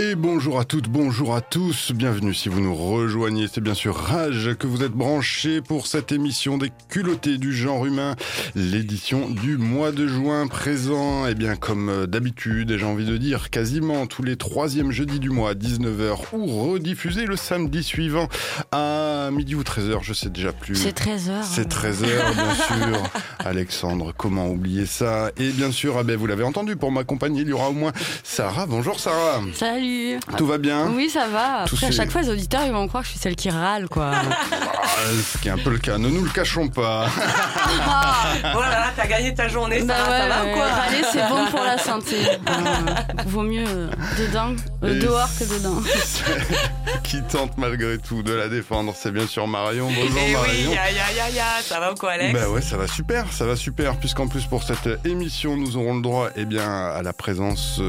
Et bonjour à toutes, bonjour à tous, bienvenue si vous nous rejoignez, c'est bien sûr Rage que vous êtes branchés pour cette émission des culottés du genre humain, l'édition du mois de juin présent, et eh bien comme d'habitude, et j'ai envie de dire quasiment tous les troisièmes jeudis du mois à 19h ou rediffusé le samedi suivant midi ou 13h, je sais déjà plus. C'est 13h. C'est 13h bien sûr. Alexandre, comment oublier ça? Et bien sûr, ah ben, vous l'avez entendu, pour m'accompagner, il y aura au moins Sarah. Bonjour Sarah. Salut. Tout va bien? Oui, ça va. Après, à chaque fois, les auditeurs, ils vont croire que je suis celle qui râle, quoi. Ah, ce qui est un peu le cas. Ne nous le cachons pas. voilà, t'as gagné ta journée, bah ça, va ou quoi Râler, c'est bon pour la santé. Euh, vaut mieux euh, dedans, euh, dehors que dedans. qui tente malgré tout de la défendre, c'est bien sûr Marion. Bonjour Et eh Marion. Oui, ya, ya, ya, ça va ou quoi, Alex? Bah ouais, ça va super, ça va super, puisqu'en plus pour cette émission, nous aurons le droit, eh bien, à la présence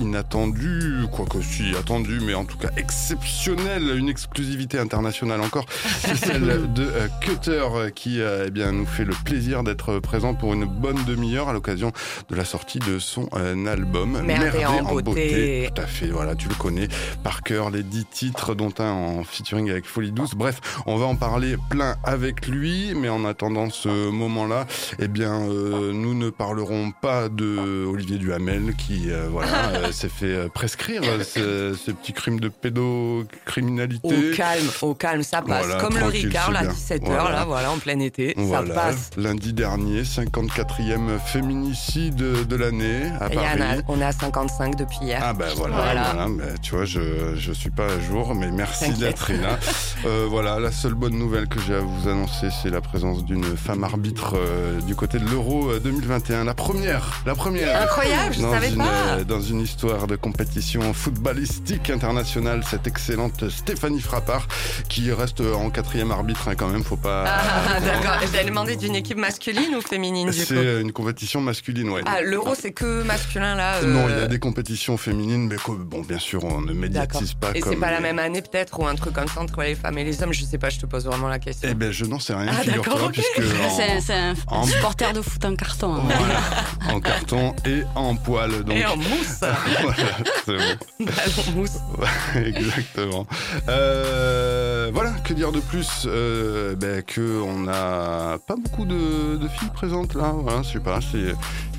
inattendue, quoi que si attendu, mais en tout cas exceptionnel, une exclusivité internationale encore, c'est celle de euh, Cutter euh, qui euh, eh bien, nous fait le plaisir d'être présent pour une bonne demi-heure à l'occasion de la sortie de son album Merde en, beauté. Tout à fait, voilà, tu le connais par cœur, les dix titres dont un en featuring avec Folie Douce. Bref, on va en parler plein avec lui, mais en attendant ce moment-là, eh bien, nous ne parlerons pas de Olivier Duhamel qui, voilà, s'est fait prescrire ce, ce, petit crime de pédocriminalité. Au calme, au calme, ça passe. Comme le Ricard, à 17h, là, voilà, en plein été, ça passe. Lundi dernier, 54e féminicide de l'année à Paris. on est à 55 depuis hier. Ah ben voilà, voilà. tu vois, je, je suis pas à jour, mais merci d'être là. Euh, voilà, la seule bonne nouvelle que j'ai à vous annoncer, c'est la présence d'une femme arbitre euh, du côté de l'Euro 2021. Euh, la première, la première. Incroyable, je savais pas. Dans une histoire de compétition footballistique internationale, cette excellente Stéphanie Frappard, qui reste en quatrième arbitre hein, quand même, faut pas... Ah, d'accord, je t'ai demandé d'une équipe masculine ou féminine C'est une compétition masculine, ouais. Ah, l'euro c'est que masculin là Non, il y a des compétitions féminines, mais bon, bien sûr, on ne médiatise pas Et c'est pas la même année peut-être, ou un truc comme ça entre les femmes et les hommes, je sais pas, je te pose vraiment la question. Eh ben, je n'en sais rien, ah, figure-toi, puisque... C'est un en... supporter de foot en carton. Hein. Voilà, en carton et en poil, donc... Et en mousse voilà, Ballon mousse. Exactement. Euh, que dire de plus euh, ben, Que on n'a pas beaucoup de, filles présentes là. Voilà, je sais pas, c'est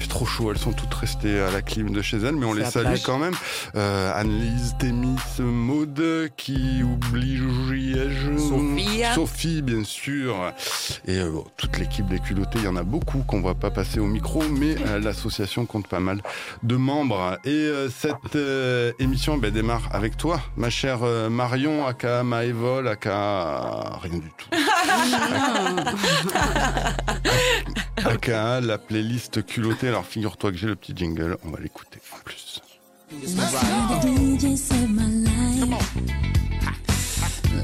trop chaud. Elles sont toutes restées à la clim de chez elles, mais on les salue quand même. Euh, Annelise, Témis, Maude, qui oublie Sophie. Sophie, bien sûr. Et euh, toute l'équipe des culottés, il y en a beaucoup qu'on voit pas passer au micro, mais euh, l'association compte pas mal de membres. Et cette émission ben, démarre avec toi, ma chère Marion, aka Maëvol, aka rien du tout. aka la playlist culottée. Alors figure-toi que j'ai le petit jingle, on va l'écouter en plus.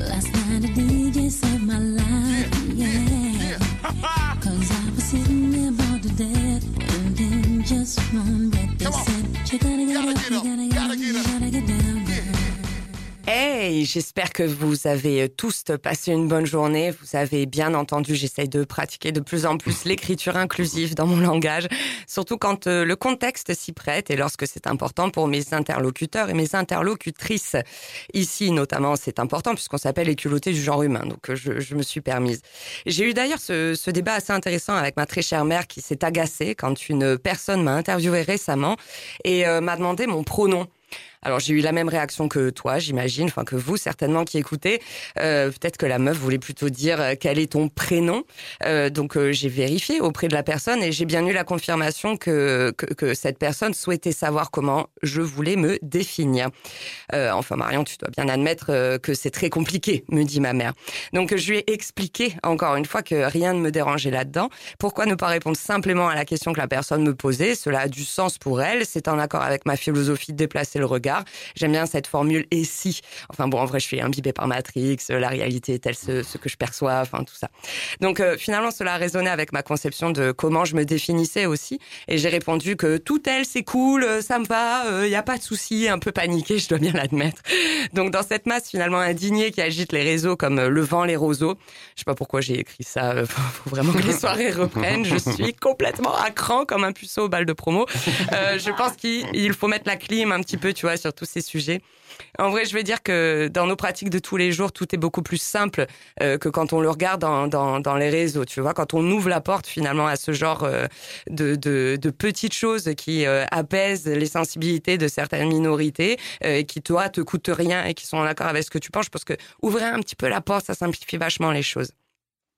Last night a DJ saved my life, yeah. Cause I was sitting there bored to death. And then just one breath they said, You gotta get up, you gotta get up, you gotta get down, girl. Hey, j'espère que vous avez tous passé une bonne journée. Vous avez bien entendu, j'essaye de pratiquer de plus en plus l'écriture inclusive dans mon langage, surtout quand euh, le contexte s'y prête et lorsque c'est important pour mes interlocuteurs et mes interlocutrices. Ici, notamment, c'est important puisqu'on s'appelle les culottés du genre humain, donc euh, je, je me suis permise. J'ai eu d'ailleurs ce, ce, débat assez intéressant avec ma très chère mère qui s'est agacée quand une personne m'a interviewé récemment et euh, m'a demandé mon pronom. Alors j'ai eu la même réaction que toi, j'imagine, enfin que vous certainement qui écoutez. Euh, Peut-être que la meuf voulait plutôt dire euh, quel est ton prénom. Euh, donc euh, j'ai vérifié auprès de la personne et j'ai bien eu la confirmation que, que, que cette personne souhaitait savoir comment je voulais me définir. Euh, enfin Marion, tu dois bien admettre que c'est très compliqué, me dit ma mère. Donc je lui ai expliqué encore une fois que rien ne me dérangeait là-dedans. Pourquoi ne pas répondre simplement à la question que la personne me posait? Cela a du sens pour elle, c'est en accord avec ma philosophie de déplacer le regard J'aime bien cette formule et si? Enfin bon, en vrai, je suis imbibée par Matrix, la réalité est telle ce, que je perçois, enfin tout ça. Donc euh, finalement, cela a résonné avec ma conception de comment je me définissais aussi. Et j'ai répondu que tout elle, c'est cool, euh, ça me va, il euh, n'y a pas de souci, un peu paniqué, je dois bien l'admettre. Donc dans cette masse finalement indignée qui agite les réseaux comme le vent, les roseaux, je sais pas pourquoi j'ai écrit ça, faut vraiment que les soirées reprennent. Je suis complètement à cran comme un puceau au bal de promo. je pense qu'il faut mettre la clim un petit peu, tu vois, sur tous ces sujets. En vrai, je vais dire que dans nos pratiques de tous les jours, tout est beaucoup plus simple euh, que quand on le regarde dans, dans, les réseaux. Tu vois, quand on ouvre la porte finalement à ce genre euh, de, de, petites choses qui euh, apaisent les sensibilités de certaines minorités, et qui toi te coûtent rien et qui sont en accord avec ce que tu penses, pense que ouvrir un petit peu la porte, ça simplifie vachement les choses.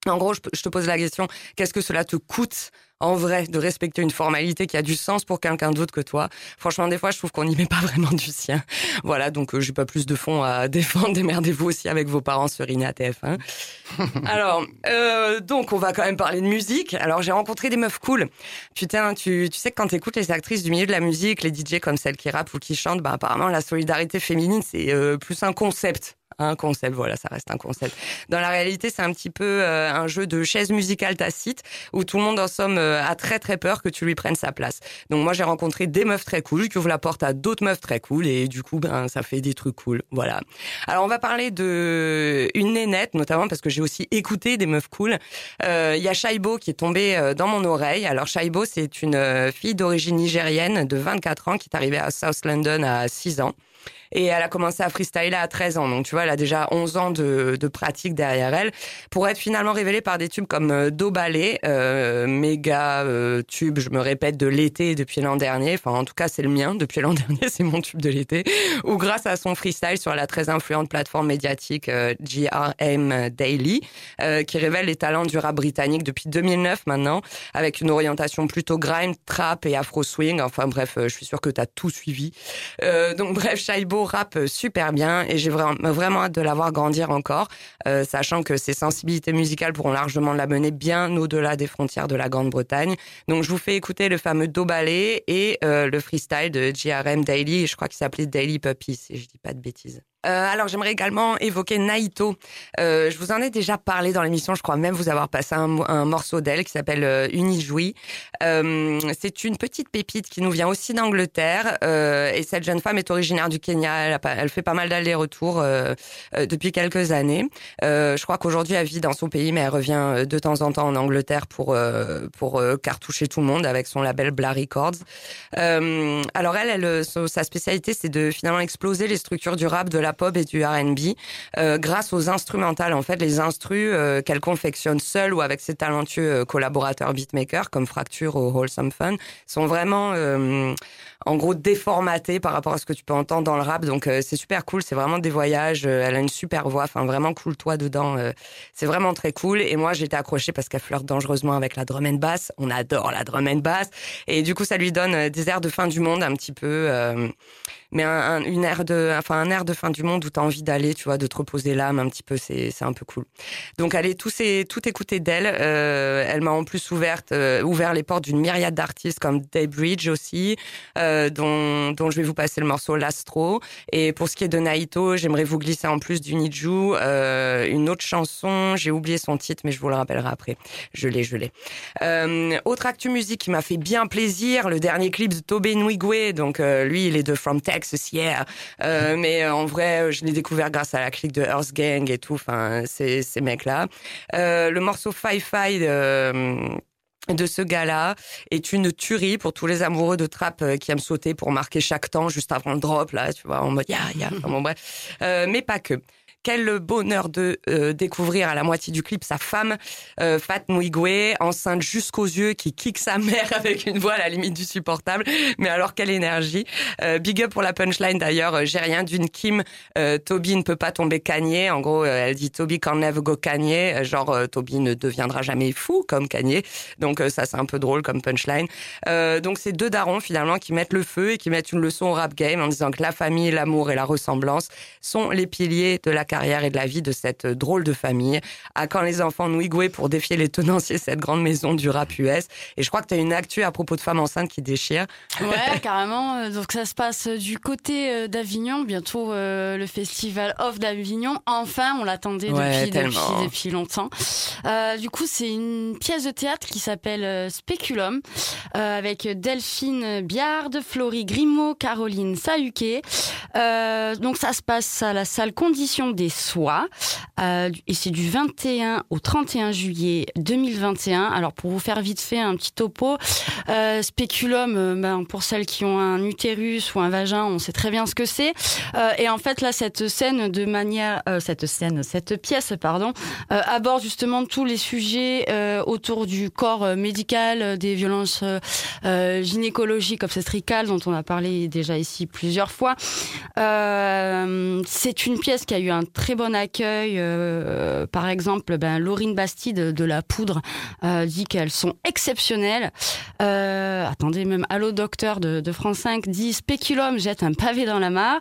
En gros, je te pose la question, qu'est-ce que cela te coûte en vrai de respecter une formalité qui a du sens pour quelqu'un d'autre que toi? Franchement, des fois, je trouve qu'on n'y met pas vraiment du sien. Voilà, donc euh, j'ai pas plus de fonds à défendre. Démerdez-vous aussi avec vos parents sur INA TF1. Alors, euh, donc on va quand même parler de musique. Alors, j'ai rencontré des meufs cool. Putain, tu, tu sais que quand t'écoutes les actrices du milieu de la musique, les DJ comme celles qui rappent ou qui chantent, bah apparemment la solidarité féminine c'est euh, plus un concept un concept, voilà, ça reste un concept. Dans la réalité, c'est un petit peu euh, un jeu de chaise musicale tacite où tout le monde en somme euh, a très très peur que tu lui prennes sa place. Donc moi j'ai rencontré des meufs très cool qui ouvrent la porte à d'autres meufs très cool et du coup ben ça fait des trucs cool. Voilà. Alors on va parler de une nénette notamment parce que j'ai aussi écouté des meufs cool. Euh, il y a Shaibo qui est tombé dans mon oreille. Alors Shaibo c'est une fille d'origine nigérienne de 24 ans qui est arrivée à South London à 6 ans. Et elle a commencé à freestyler à 13 ans. Donc, tu vois, elle a déjà 11 ans de, de pratique derrière elle pour être finalement révélée par des tubes comme euh, Do Ballet, euh, méga euh, tube, je me répète, de l'été depuis l'an dernier. Enfin, en tout cas, c'est le mien depuis l'an dernier, c'est mon tube de l'été. Ou grâce à son freestyle sur la très influente plateforme médiatique euh, GRM Daily, qui révèle les talents du rap britannique depuis 2009 maintenant, avec une orientation plutôt grime, trap et afro swing. Enfin bref, je suis sûre que tu as tout suivi. donc bref, Shaibo rap super bien et j'ai vraiment, vraiment hâte de la voir grandir encore, euh, sachant que ses sensibilités musicales pourront largement la mener bien au-delà des frontières de la Grande-Bretagne. Donc je vous fais écouter le fameux Do Ballet et euh, le freestyle de JRM Daily, je crois qu'il s'appelait Daily Puppy si je dis pas de bêtises. Euh, alors j'aimerais également évoquer Naito. Euh, je vous en ai déjà parlé dans l'émission, je crois même vous avoir passé un, morceau d'elle qui s'appelle euh, Unijoui. Euh, c'est une petite pépite qui nous vient aussi d'Angleterre euh, et cette jeune femme est originaire du Kenya. Elle, elle fait pas mal d'allers-retours euh, depuis quelques années. je crois qu'aujourd'hui elle vit dans son pays mais elle revient de temps en temps en Angleterre pour pour cartoucher tout le monde avec son label Bla Records. alors elle, elle sa spécialité c'est de finalement exploser les structures du rap de la pop et du R&B euh, grâce aux instrumentales. En fait, les instrus euh, qu'elle confectionne seule ou avec ses talentueux euh, collaborateurs beatmakers comme Fracture ou Wholesome Fun sont vraiment en gros déformatés par rapport à ce que tu peux entendre dans le rap. Donc c'est super cool, c'est vraiment des voyages. elle a une super voix, enfin vraiment cool toi dedans. c'est vraiment très cool. Et moi j'étais accrochée parce qu'elle flirte dangereusement avec la drum and bass. On adore la drum and bass. Et du coup ça lui donne des airs de fin du monde un petit peu mais un, une air de, enfin un air de fin du monde où tu as envie d'aller, tu vois, de te reposer l'âme un petit peu, c'est c'est un peu cool. Donc allez tout c'est tout écouter d'elle. Euh, elle m'a en plus ouverte euh, ouvert les portes d'une myriade d'artistes comme Daybridge aussi, euh, dont dont je vais vous passer le morceau L'Astro. Et pour ce qui est de Naito, j'aimerais vous glisser en plus du Niju euh, une autre chanson. J'ai oublié son titre, mais je vous le rappellerai après. Je l'ai, je l'ai. Euh, autre actu musique qui m'a fait bien plaisir, le dernier clip de Tobe Nwigwe. Donc lui, il est de From Texas Euh, mais euh, en vrai, euh, je l'ai découvert grâce à la clique de Earth Gang et tout. Enfin, ces, mecs-là. Euh, le morceau Fi Fi de ce gars-là est une tuerie pour tous les amoureux de trap qui aiment sauter pour marquer chaque temps juste avant le drop là tu vois en mode ya ya bon bref. Euh, mais pas que quel bonheur de euh, découvrir à la moitié du clip sa femme, euh, Fat Mouigwe, enceinte jusqu'aux yeux, qui kick sa mère avec une voix à la limite du supportable. Mais alors, quelle énergie. Euh, big up pour la punchline d'ailleurs. J'ai rien d'une Kim. Toby ne peut pas tomber Kanye. En gros, elle dit Toby can never go Kanye. Genre, Toby ne deviendra jamais fou comme Kanye. Donc ça, c'est un peu drôle comme punchline. donc c'est deux darons finalement qui mettent le feu et qui mettent une leçon au rap game en disant que la famille, l'amour et la ressemblance sont les piliers de la carrière et de la vie de cette drôle de famille. À quand les enfants Nouigoué pour défier les tenanciers cette grande maison du rap US. Et je crois que tu as une actu à propos de femmes enceintes qui déchirent. Ouais, carrément. Donc ça se passe du côté euh, d'Avignon, bientôt euh, le festival Off d'Avignon. Enfin, on l'attendait depuis, depuis, depuis, longtemps. Euh, du coup, c'est une pièce de théâtre qui s'appelle Speculum, euh, avec Delphine Biard, Florie Grimaud, Caroline Sahuquet. donc ça se passe à la salle Condition des des soies. et c'est du 21 au 31 juillet 2021. Alors pour vous faire vite fait un petit topo, spéculum, ben, pour celles qui ont un utérus ou un vagin, on sait très bien ce que c'est. et en fait là, cette scène de manière, cette scène, cette pièce, pardon, aborde justement tous les sujets autour du corps médical, des violences gynécologiques, obstétricales dont on a parlé déjà ici plusieurs fois. Euh, c'est une pièce qui a eu un très bon accueil. Euh, par exemple, ben, Laurine Bastide de La Poudre euh, dit qu'elles sont exceptionnelles. attendez, même Allo Docteur de, de, France 5 dit Spéculum jette un pavé dans la mare.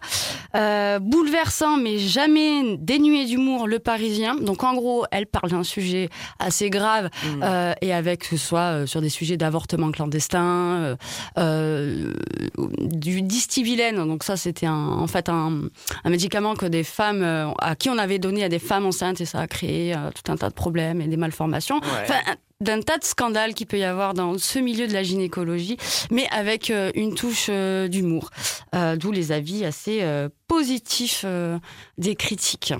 bouleversant, mais jamais dénué d'humour, Le Parisien. Donc en gros, elle parle d'un sujet assez grave mmh. et avec ce soit sur des sujets d'avortement clandestin, du distibilène. Donc ça, c'était en fait un, médicament que des femmes euh, à qui on avait donné à des femmes enceintes et ça a créé euh, tout un tas de problèmes et des malformations. d'un tas de scandales qu'il peut y avoir dans ce milieu de la gynécologie, mais avec euh, une touche d'humour, d'où les avis assez positifs des critiques.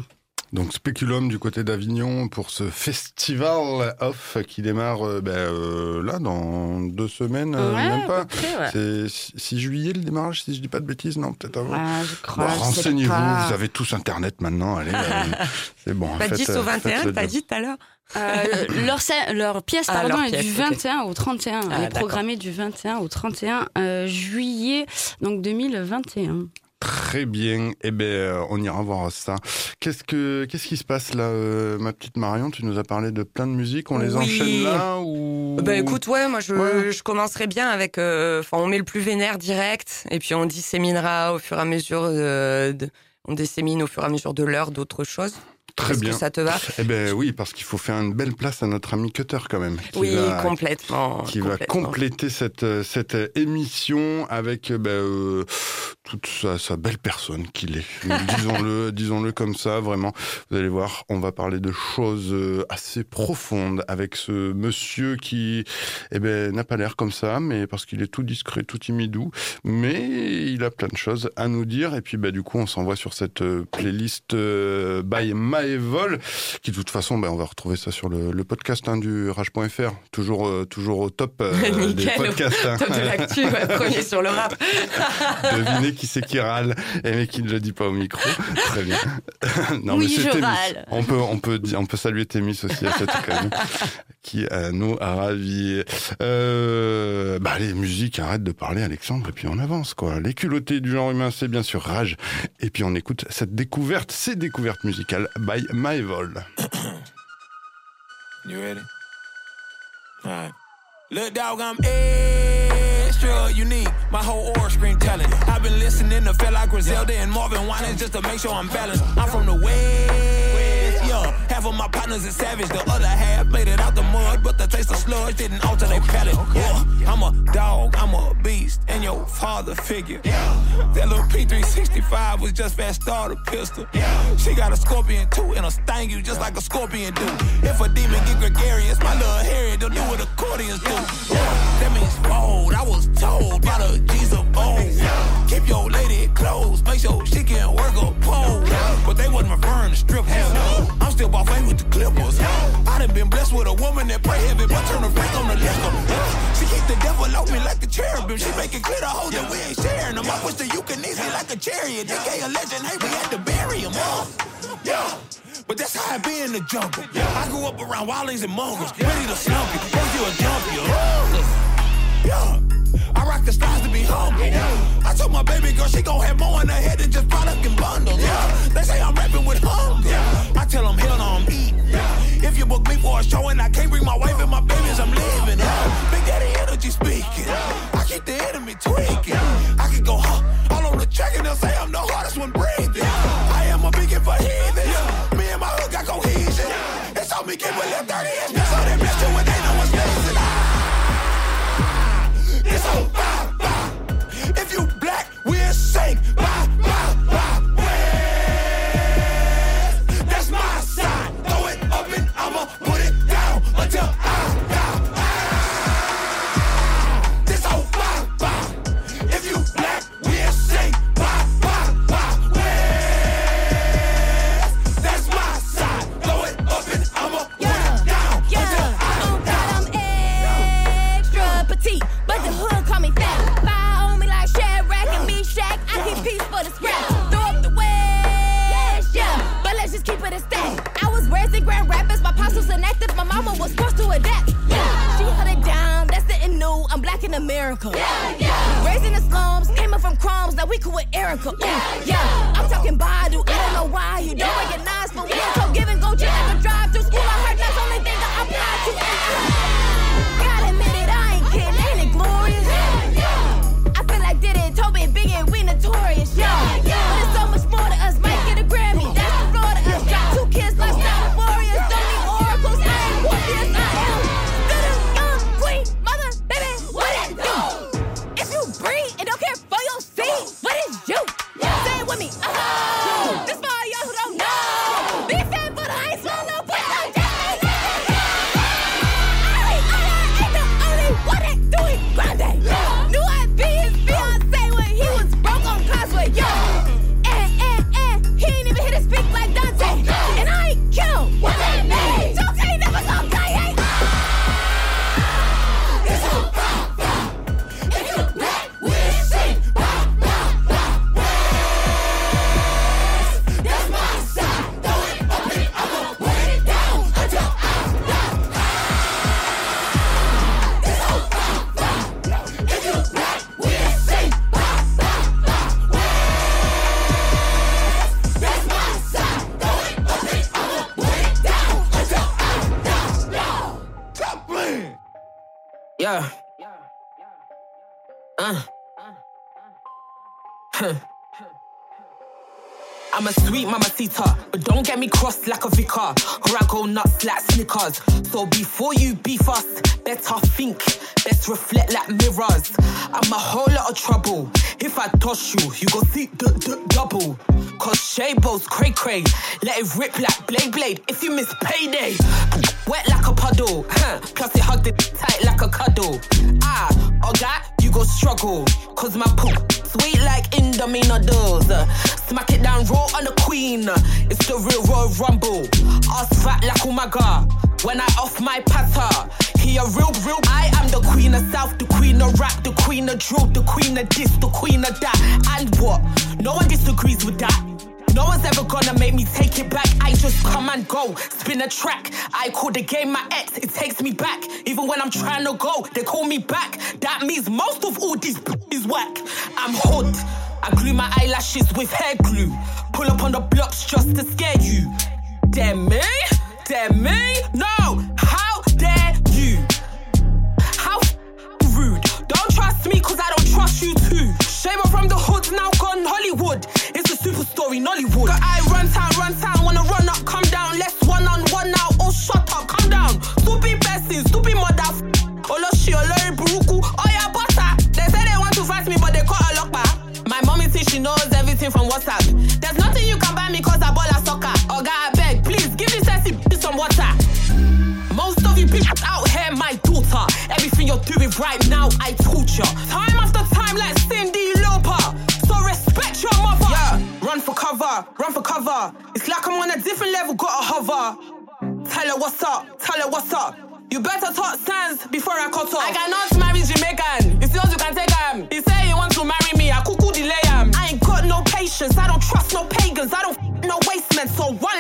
Donc Spéculum du côté d'Avignon pour ce festival off qui démarre euh, ben, euh, là dans deux semaines, euh, même pas. C'est 6 juillet le démarrage, si je dis pas de bêtises, non peut-être avant. Ah, je crois. Renseignez-vous, vous avez tous internet maintenant, allez. c'est bon. Pas 10 au 21, t'as dit tout à l'heure. leur, leur, pièce ah, pardon, est du 21 au 31. Ah, elle est programmée du 21 au 31 juillet donc 2021. Très bien. Eh ben, euh, on ira voir ça. Qu'est-ce que, qu'est-ce qui se passe là, euh, ma petite Marion? Tu nous as parlé de plein de musiques. On les enchaîne là ou? Ben écoute, ouais, moi je, je commencerai bien avec. Euh, enfin, on met le plus vénère direct, et puis on disséminera au fur et à mesure. De, on dissémine au fur et à mesure de l'heure d'autres choses. Très bien. Que ça te va Eh ben oui, parce qu'il faut faire une belle place à notre ami Cutter quand même. oui, complètement. Qui va compléter cette cette émission avec ben, euh, toute sa, sa, belle personne qu'il est. disons-le, disons-le comme ça, vraiment. Vous allez voir, on va parler de choses euh, assez profondes avec ce monsieur qui, eh ben, n'a pas l'air comme ça, mais parce qu'il est tout discret, tout timidou, mais il a plein de choses à nous dire. Et puis, ben, du coup, on s'envoie sur cette euh, by Maevol, qui de toute façon, ben, on va retrouver ça sur le, le podcast hein, du rage.fr, toujours, euh, toujours au top euh, des podcasts. Hein. Top de l'actu, ouais, premier sur le rap. Devinez qui c'est qui râle, et mais qui ne le dit pas au micro. Très bien. non, oui, mais je râle. On peut, on peut, on peut saluer Témis aussi à cette occasion, qui euh, nous a ravis. Euh, bah, les musiques, arrête de parler, Alexandre, et puis on avance, quoi. Les culottés du genre humain, c'est bien sûr Rage. Et puis on écoute cette découverte, ces découvertes musicales by Maevol. you ready? Alright. Look, dog, I'm extra unique. My whole aura screen telling. I've been listening to feel like Griselda and Marvin Winans just to make sure I'm balanced. I'm from the West. Half of my partners is savage, the other half made it out the mud, but the taste of sludge didn't alter their palate. Yeah. I'm a dog, I'm a beast, and your father figure. Yeah. That little P365 was just fast starter pistol. She got a scorpion too, and a sting you just like a scorpion do. If a demon get gregarious, my little Harry, don't do what accordions do. That means bold, I was told by the G's of old. Keep your lady close, make sure she can work a pole. But they wasn't referring to strip no. Still with the Clippers. I done been blessed with a woman that pray heavy, but turn her back on the liquor. She keep the devil off me like a cherubim. She make it clear to hold that we ain't sharing them. I push the easy like a chariot. DK a legend, hey, we had to bury him. Uh. Yeah. But that's how I be in the jungle. I grew up around wildlings and mongrels. Ready to slump you. You a jump you. Yeah. I rock the stars to be humble. I told my baby girl she gon' have more in her head than just product and bundles. Yeah. They say I'm rapping with hunger. I tell them hell no, I'm eating. If you book me for a show and I can't bring my wife and my babies, I'm leaving. Big daddy energy speaking. I keep the enemy tweaking. I can go huh, all on the track and they'll say I'm the hardest one Uh. I'm a sweet mamacita, but don't get me crossed like a vicar, or I go nuts like Snickers. So before you beef us, better think, best reflect like mirrors. I'm a whole lot of trouble. If I toss you, you go see the, the double. Cause Shabo's cray cray, let it rip like blade blade. If you miss payday, wet like a puddle, huh? Plus it hugged it tight like a cuddle. Ah, oh you go struggle. Cause my poop sweet like Indomie noodles. Smack it down raw on the queen. It's the real Royal Rumble. Ass fat like Umaga. When I off my patter, he a real, real. I am the queen of South, the queen of rap, the queen of drill, the queen of this, the queen of that. And what? No one disagrees with that. No one's ever gonna make me take it back. I just come and go, spin a track. I call the game my ex, it takes me back. Even when I'm trying to go, they call me back. That means most of all these is whack. I'm hood. I glue my eyelashes with hair glue. Pull up on the blocks just to scare you. Dare me? Dare me? No! How dare you? How rude. Don't trust me cause I don't trust you too. Shamer from the hood now gone Hollywood. It's a super story, Nollywood. Got I run town, run town, wanna run up, come down. Let's one on one now. Oh, shut up, calm down. Stupid person, stupid mother. Oloshi, Olori, Buruku. Yeah, butter. They say they want to fight me, but they call a ah. lock My mommy thinks she knows everything from WhatsApp. There's nothing you can buy me cause I ball a soccer. Oh, God, I beg, please give this sexy bitch some water. Most of you people out here, my daughter. Everything you're doing right now, I torture. Time, cover, run for cover. It's like I'm on a different level, gotta hover. Tell her what's up, tell her what's up. You better talk sense before I cut off. I cannot marry Jamaican. If yours, you can take him. He say he wants to marry me, I cuckoo delay him. I ain't got no patience, I don't trust no pagans, I don't f- no waste men, so run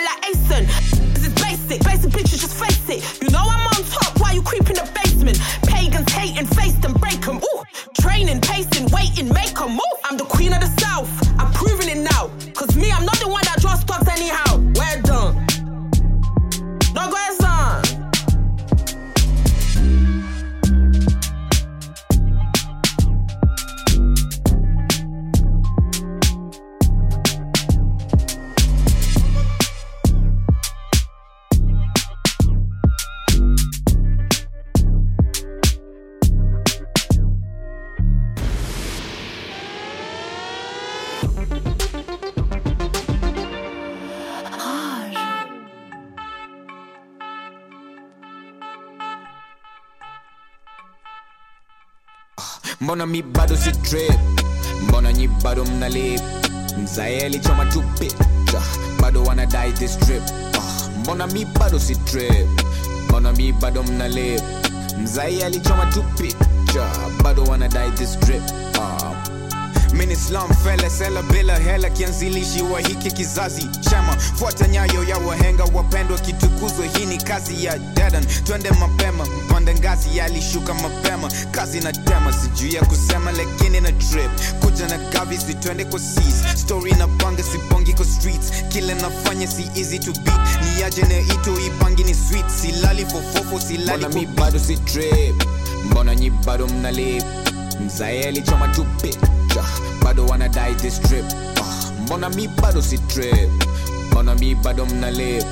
kizazi chama fuata nyayo ya wahenga wapendwa kitukuzwe. hii ni kazi ya dedan twende mapema. Mpande ngazi yalishuka mapema. Kazi na tema sijuu ya kusema lakini na trip kuja na gavi sitwende kwa seas. Story na panga sipongi kwa streets. Kile nafanya si easy to beat. Ni aje na ito ipangi ni sweet. Silali fofofo silali mi bado si trip mbona nyi bado mnalip mzae alichoma tu picha bado wanadai this trip mbona mi bado si trip mbona mi bado mnalip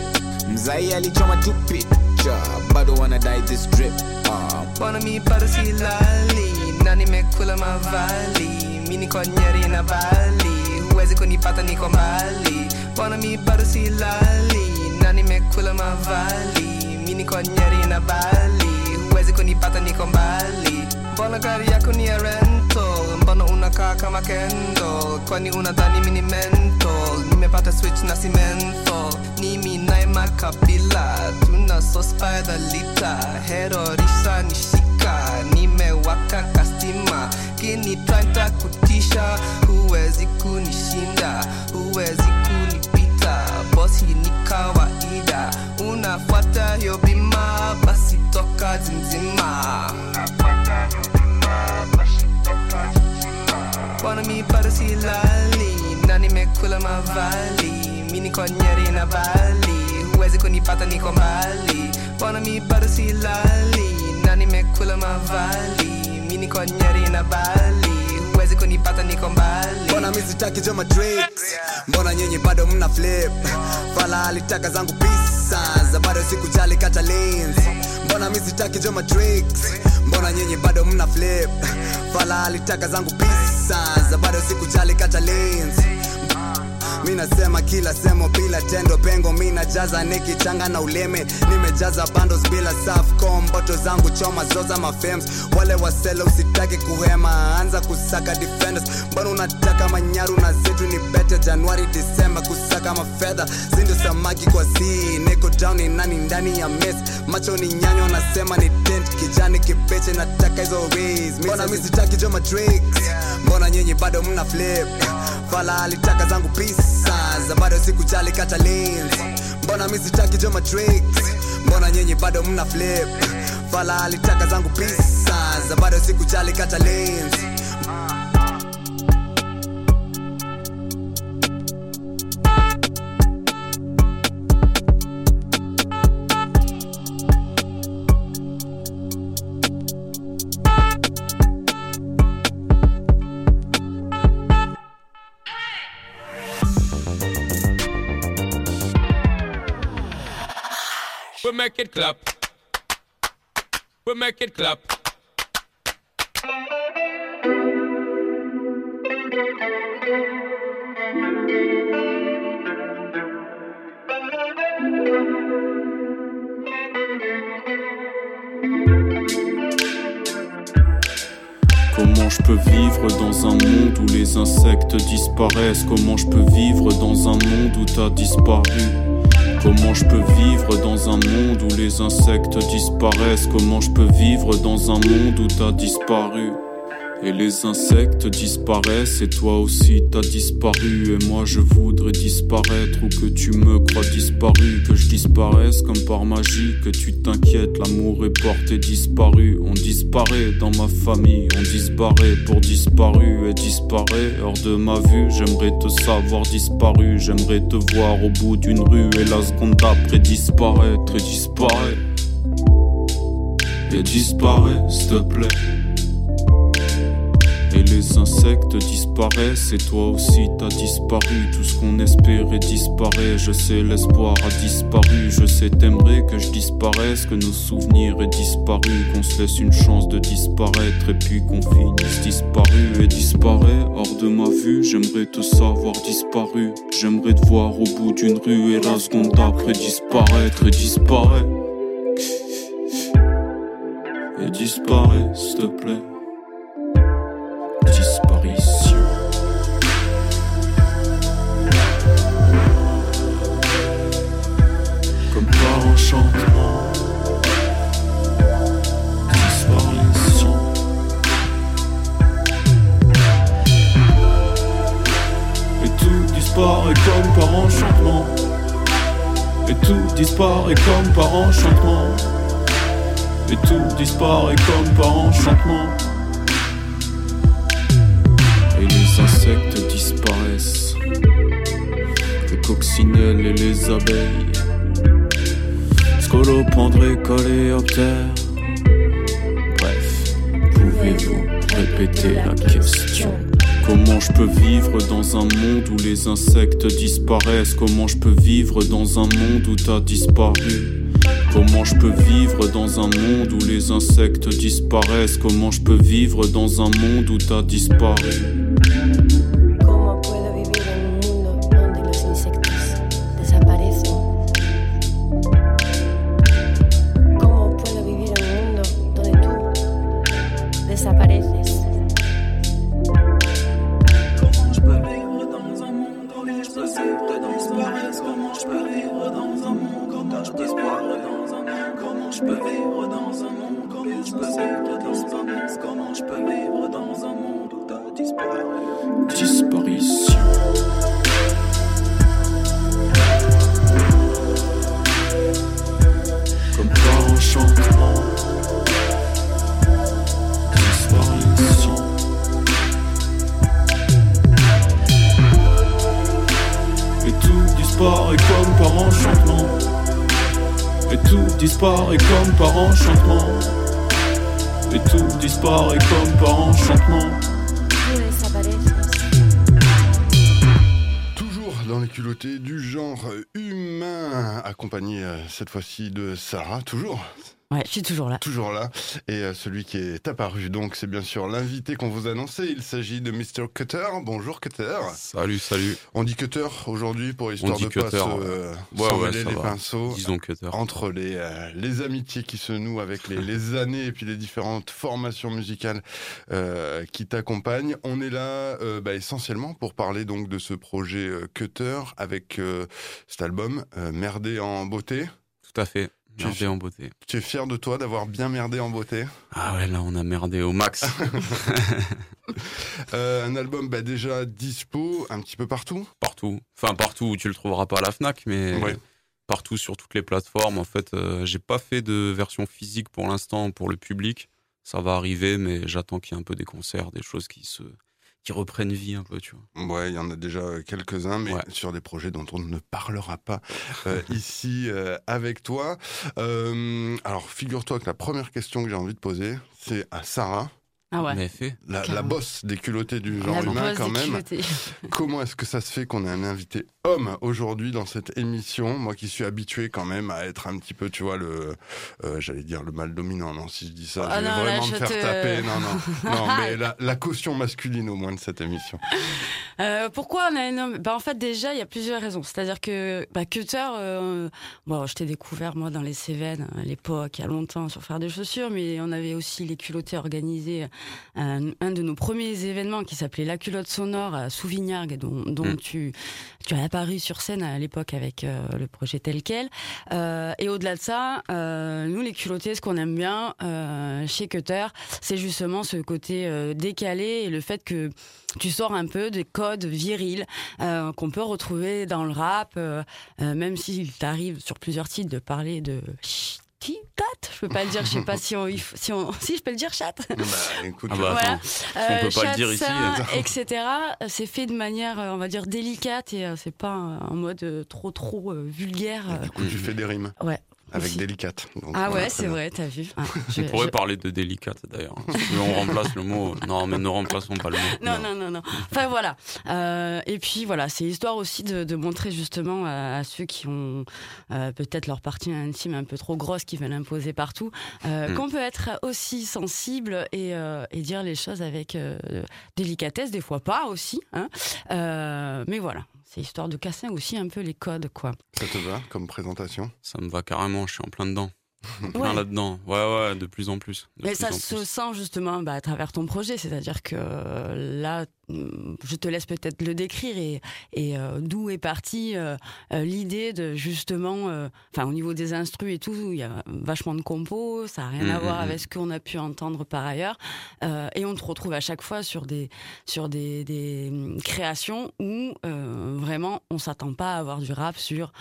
mzai alichoma tu picha bado wanadai this trip uh. mbona mi bado si lali na nimekula mavali mi niko nyeri na bali huwezi kunipata niko mbali. Mbona mi bado si lali na nimekula mavali mi niko nyeri na bali huwezi kunipata niko mbali. Mbona gari yako ni ya mbona unakaa kama kendo. Kwani unadhani mini mental nimepata switch na simento. Nimi naye makabila tuna sospida lita herorisha nishika. Nimewaka kastima. Kini twaita kutisha. Huwezi kunishinda. Huwezi kunipita. Bosi ni kawaida unafuata hiyo bima. Basi toka zimzima buona mi pare si lalli Nanime quella ma valli Mini cognere in avalli Uesi con i patani con balli Buona mi pare si lalli Nanime quella ma valli Mini cognere in avalli Uesi con i patani ma drinks Mbona nyinyi bado mna flip? Fala alitaka zangu pisa Za bado sikujali kata lanes Mbona mi sitaki jo ma tricks Mbona nyinyi bado mna flip? Fala alitaka zangu pisa za bado sikujali kata lanes mi nasema kila semo bila tendo pengo mi najaza nikichanga na uleme. Nimejaza bandos bila safcom mboto zangu choma zoza mafems wale wasele usitaki kuhema anza kusaka defenders. Mbona unataka manyaru na zetu ni bete januari disemba kusaka mafedha sindo samaki kwa si niko down ni nani ndani ya mes macho ni nyanyo nasema ni tent kijani kipeche nataka hizo ways mbona mi sitaki joma tricks mbona nyinyi bado mna flip? Fala alitaka zangu pisa za bado sikujali kata lanes mbona misitaki jo matrix mbona nyenye bado mna flip? Fala alitaka zangu pisa za bado sikujali kata lanes We make it clap. We make it clap. Comment je peux vivre dans un monde où les insectes disparaissent? Comment je peux vivre dans un monde où t'as disparu? Comment je peux vivre dans un monde où les insectes disparaissent? Comment je peux vivre dans un monde où t'as disparu? Et les insectes disparaissent et toi aussi t'as disparu. Et moi je voudrais disparaître ou que tu me crois disparu. Que je disparaisse comme par magie, que tu t'inquiètes. L'amour est porté disparu, on disparaît dans ma famille On disparaît pour disparu. Et disparaît hors de ma vue. J'aimerais te savoir disparu, j'aimerais te voir au bout d'une rue. Et la seconde d'après disparaître et disparaît. Et disparaît s'il te plaît les insectes disparaissent et toi aussi t'as disparu. Tout ce qu'on espérait disparaît. Je sais l'espoir a disparu. Je sais t'aimerais que je disparaisse Que nos souvenirs aient disparu. Qu'on se laisse une chance de disparaître Et puis qu'on finisse disparu. Et disparaît Hors de ma vue j'aimerais te savoir disparu. J'aimerais te voir au bout d'une rue Et la seconde d'après disparaître et disparaît. Et disparaît s'il te plaît comme par enchantement. Et tout disparaît comme par enchantement. Et tout disparaît comme par enchantement. Et les insectes disparaissent. Les coccinelles et les abeilles. Scolopendre et coléoptère. Bref, pouvez-vous répéter la question? Comment je peux vivre dans un monde où les insectes disparaissent? Comment je peux vivre dans un monde où t'as disparu? Comment je peux vivre dans un monde où les insectes disparaissent? Comment je peux vivre dans un monde où t'as disparu? Sarah, toujours Ouais, je suis toujours là. Toujours là. Et euh, celui qui est apparu, donc, c'est bien sûr l'invité qu'on vous annonçait. Il s'agit de Mr. Cutter. Bonjour Cutter. Salut, salut. On dit Cutter aujourd'hui pour histoire de pas se, ouais, les pinceaux. Disons Cutter. Entre les, euh, les amitiés qui se nouent avec les, les, années et puis les différentes formations musicales euh, qui t'accompagnent. On est là bah, essentiellement pour parler donc de ce projet Cutter avec cet album Merdé en beauté. Tout à fait. Merdé en beauté. Tu es fier de toi d'avoir bien merdé en beauté? Ah ouais, là on a merdé au max. Euh, un album bah, déjà dispo un petit peu partout Partout. Enfin partout où tu le trouveras pas à la FNAC, mais partout sur toutes les plateformes. En fait, euh, j'ai pas fait de version physique pour l'instant pour le public. Ça va arriver, mais j'attends qu'il y ait un peu des concerts, des choses qui se qui reprennent vie un peu, tu vois. Ouais, il y en a déjà quelques-uns, mais sur des projets dont on ne parlera pas euh, ici euh, avec toi. Euh, alors, figure-toi que la première question que j'ai envie de poser, c'est à Sarah. Ah ouais. fait. La, la, bosse des culottés du genre humain, quand même. Comment est-ce que ça se fait qu'on ait un invité homme aujourd'hui dans cette émission? Moi qui suis habitué quand même à être un petit peu, tu vois, le. Euh, j'allais dire le mal dominant. Non, si je dis ça, ah je vais vraiment me faire taper. Non, non. non, mais la, la, caution masculine au moins de cette émission. Euh, pourquoi on a un homme bah, En fait, déjà, il y a plusieurs raisons. C'est-à-dire que bah, Cutter, euh, bon, je t'ai découvert moi dans les Cévennes à l'époque, il y a longtemps, sur faire des chaussures, mais on avait aussi les culottés organisés un, de nos premiers événements qui s'appelait La culotte sonore à Souvignargues, dont, dont mm. tu, tu as apparu sur scène à l'époque avec euh, le projet tel quel. Euh, et au-delà de ça, euh, nous les culottés, ce qu'on aime bien chez Cutter, c'est justement ce côté décalé et le fait que tu sors un peu des codes virils qu'on peut retrouver dans le rap, même s'il t'arrive sur plusieurs titres de parler de qui je peux pas le dire, je sais pas si on, si on, si je peux le dire chat? Bah, écoute, ah bah, voilà. on peut pas le dire ici, etc. C'est fait de manière, on va dire délicate et euh, c'est pas en mode euh, trop trop euh, vulgaire. du coup, tu fais des rimes. Ouais. Avec délicate. ah ouais, c'est vrai, t'as vu. Ah, on pourrait parler de délicate d'ailleurs. on remplace le mot. Non, mais ne remplaçons pas le mot. Non, non, non, non. Enfin voilà. Euh, et puis voilà, c'est histoire aussi de, de montrer justement à, ceux qui ont euh, peut-être leur partie intime un peu trop grosse, qui veulent imposer partout, euh, hmm. qu'on peut être aussi sensible et, euh, et dire les choses avec euh, délicatesse, des fois pas aussi. Hein. mais voilà, c'est histoire de casser aussi un peu les codes, quoi. Ça te va comme présentation? Ça me va carrément, je suis en plein dedans. plein là-dedans. Ouais, ouais, de plus en plus. Mais ça se sent justement bah, à travers ton projet, c'est-à-dire que là, je te laisse peut-être le décrire et, et d'où est partie l'idée de justement, enfin au niveau des instrus et tout, il y a vachement de compos, ça n'a rien à mmh, voir mmh, avec ce qu'on a pu entendre par ailleurs, et on te retrouve à chaque fois sur des sur des, des créations où vraiment on s'attend pas à avoir du rap sur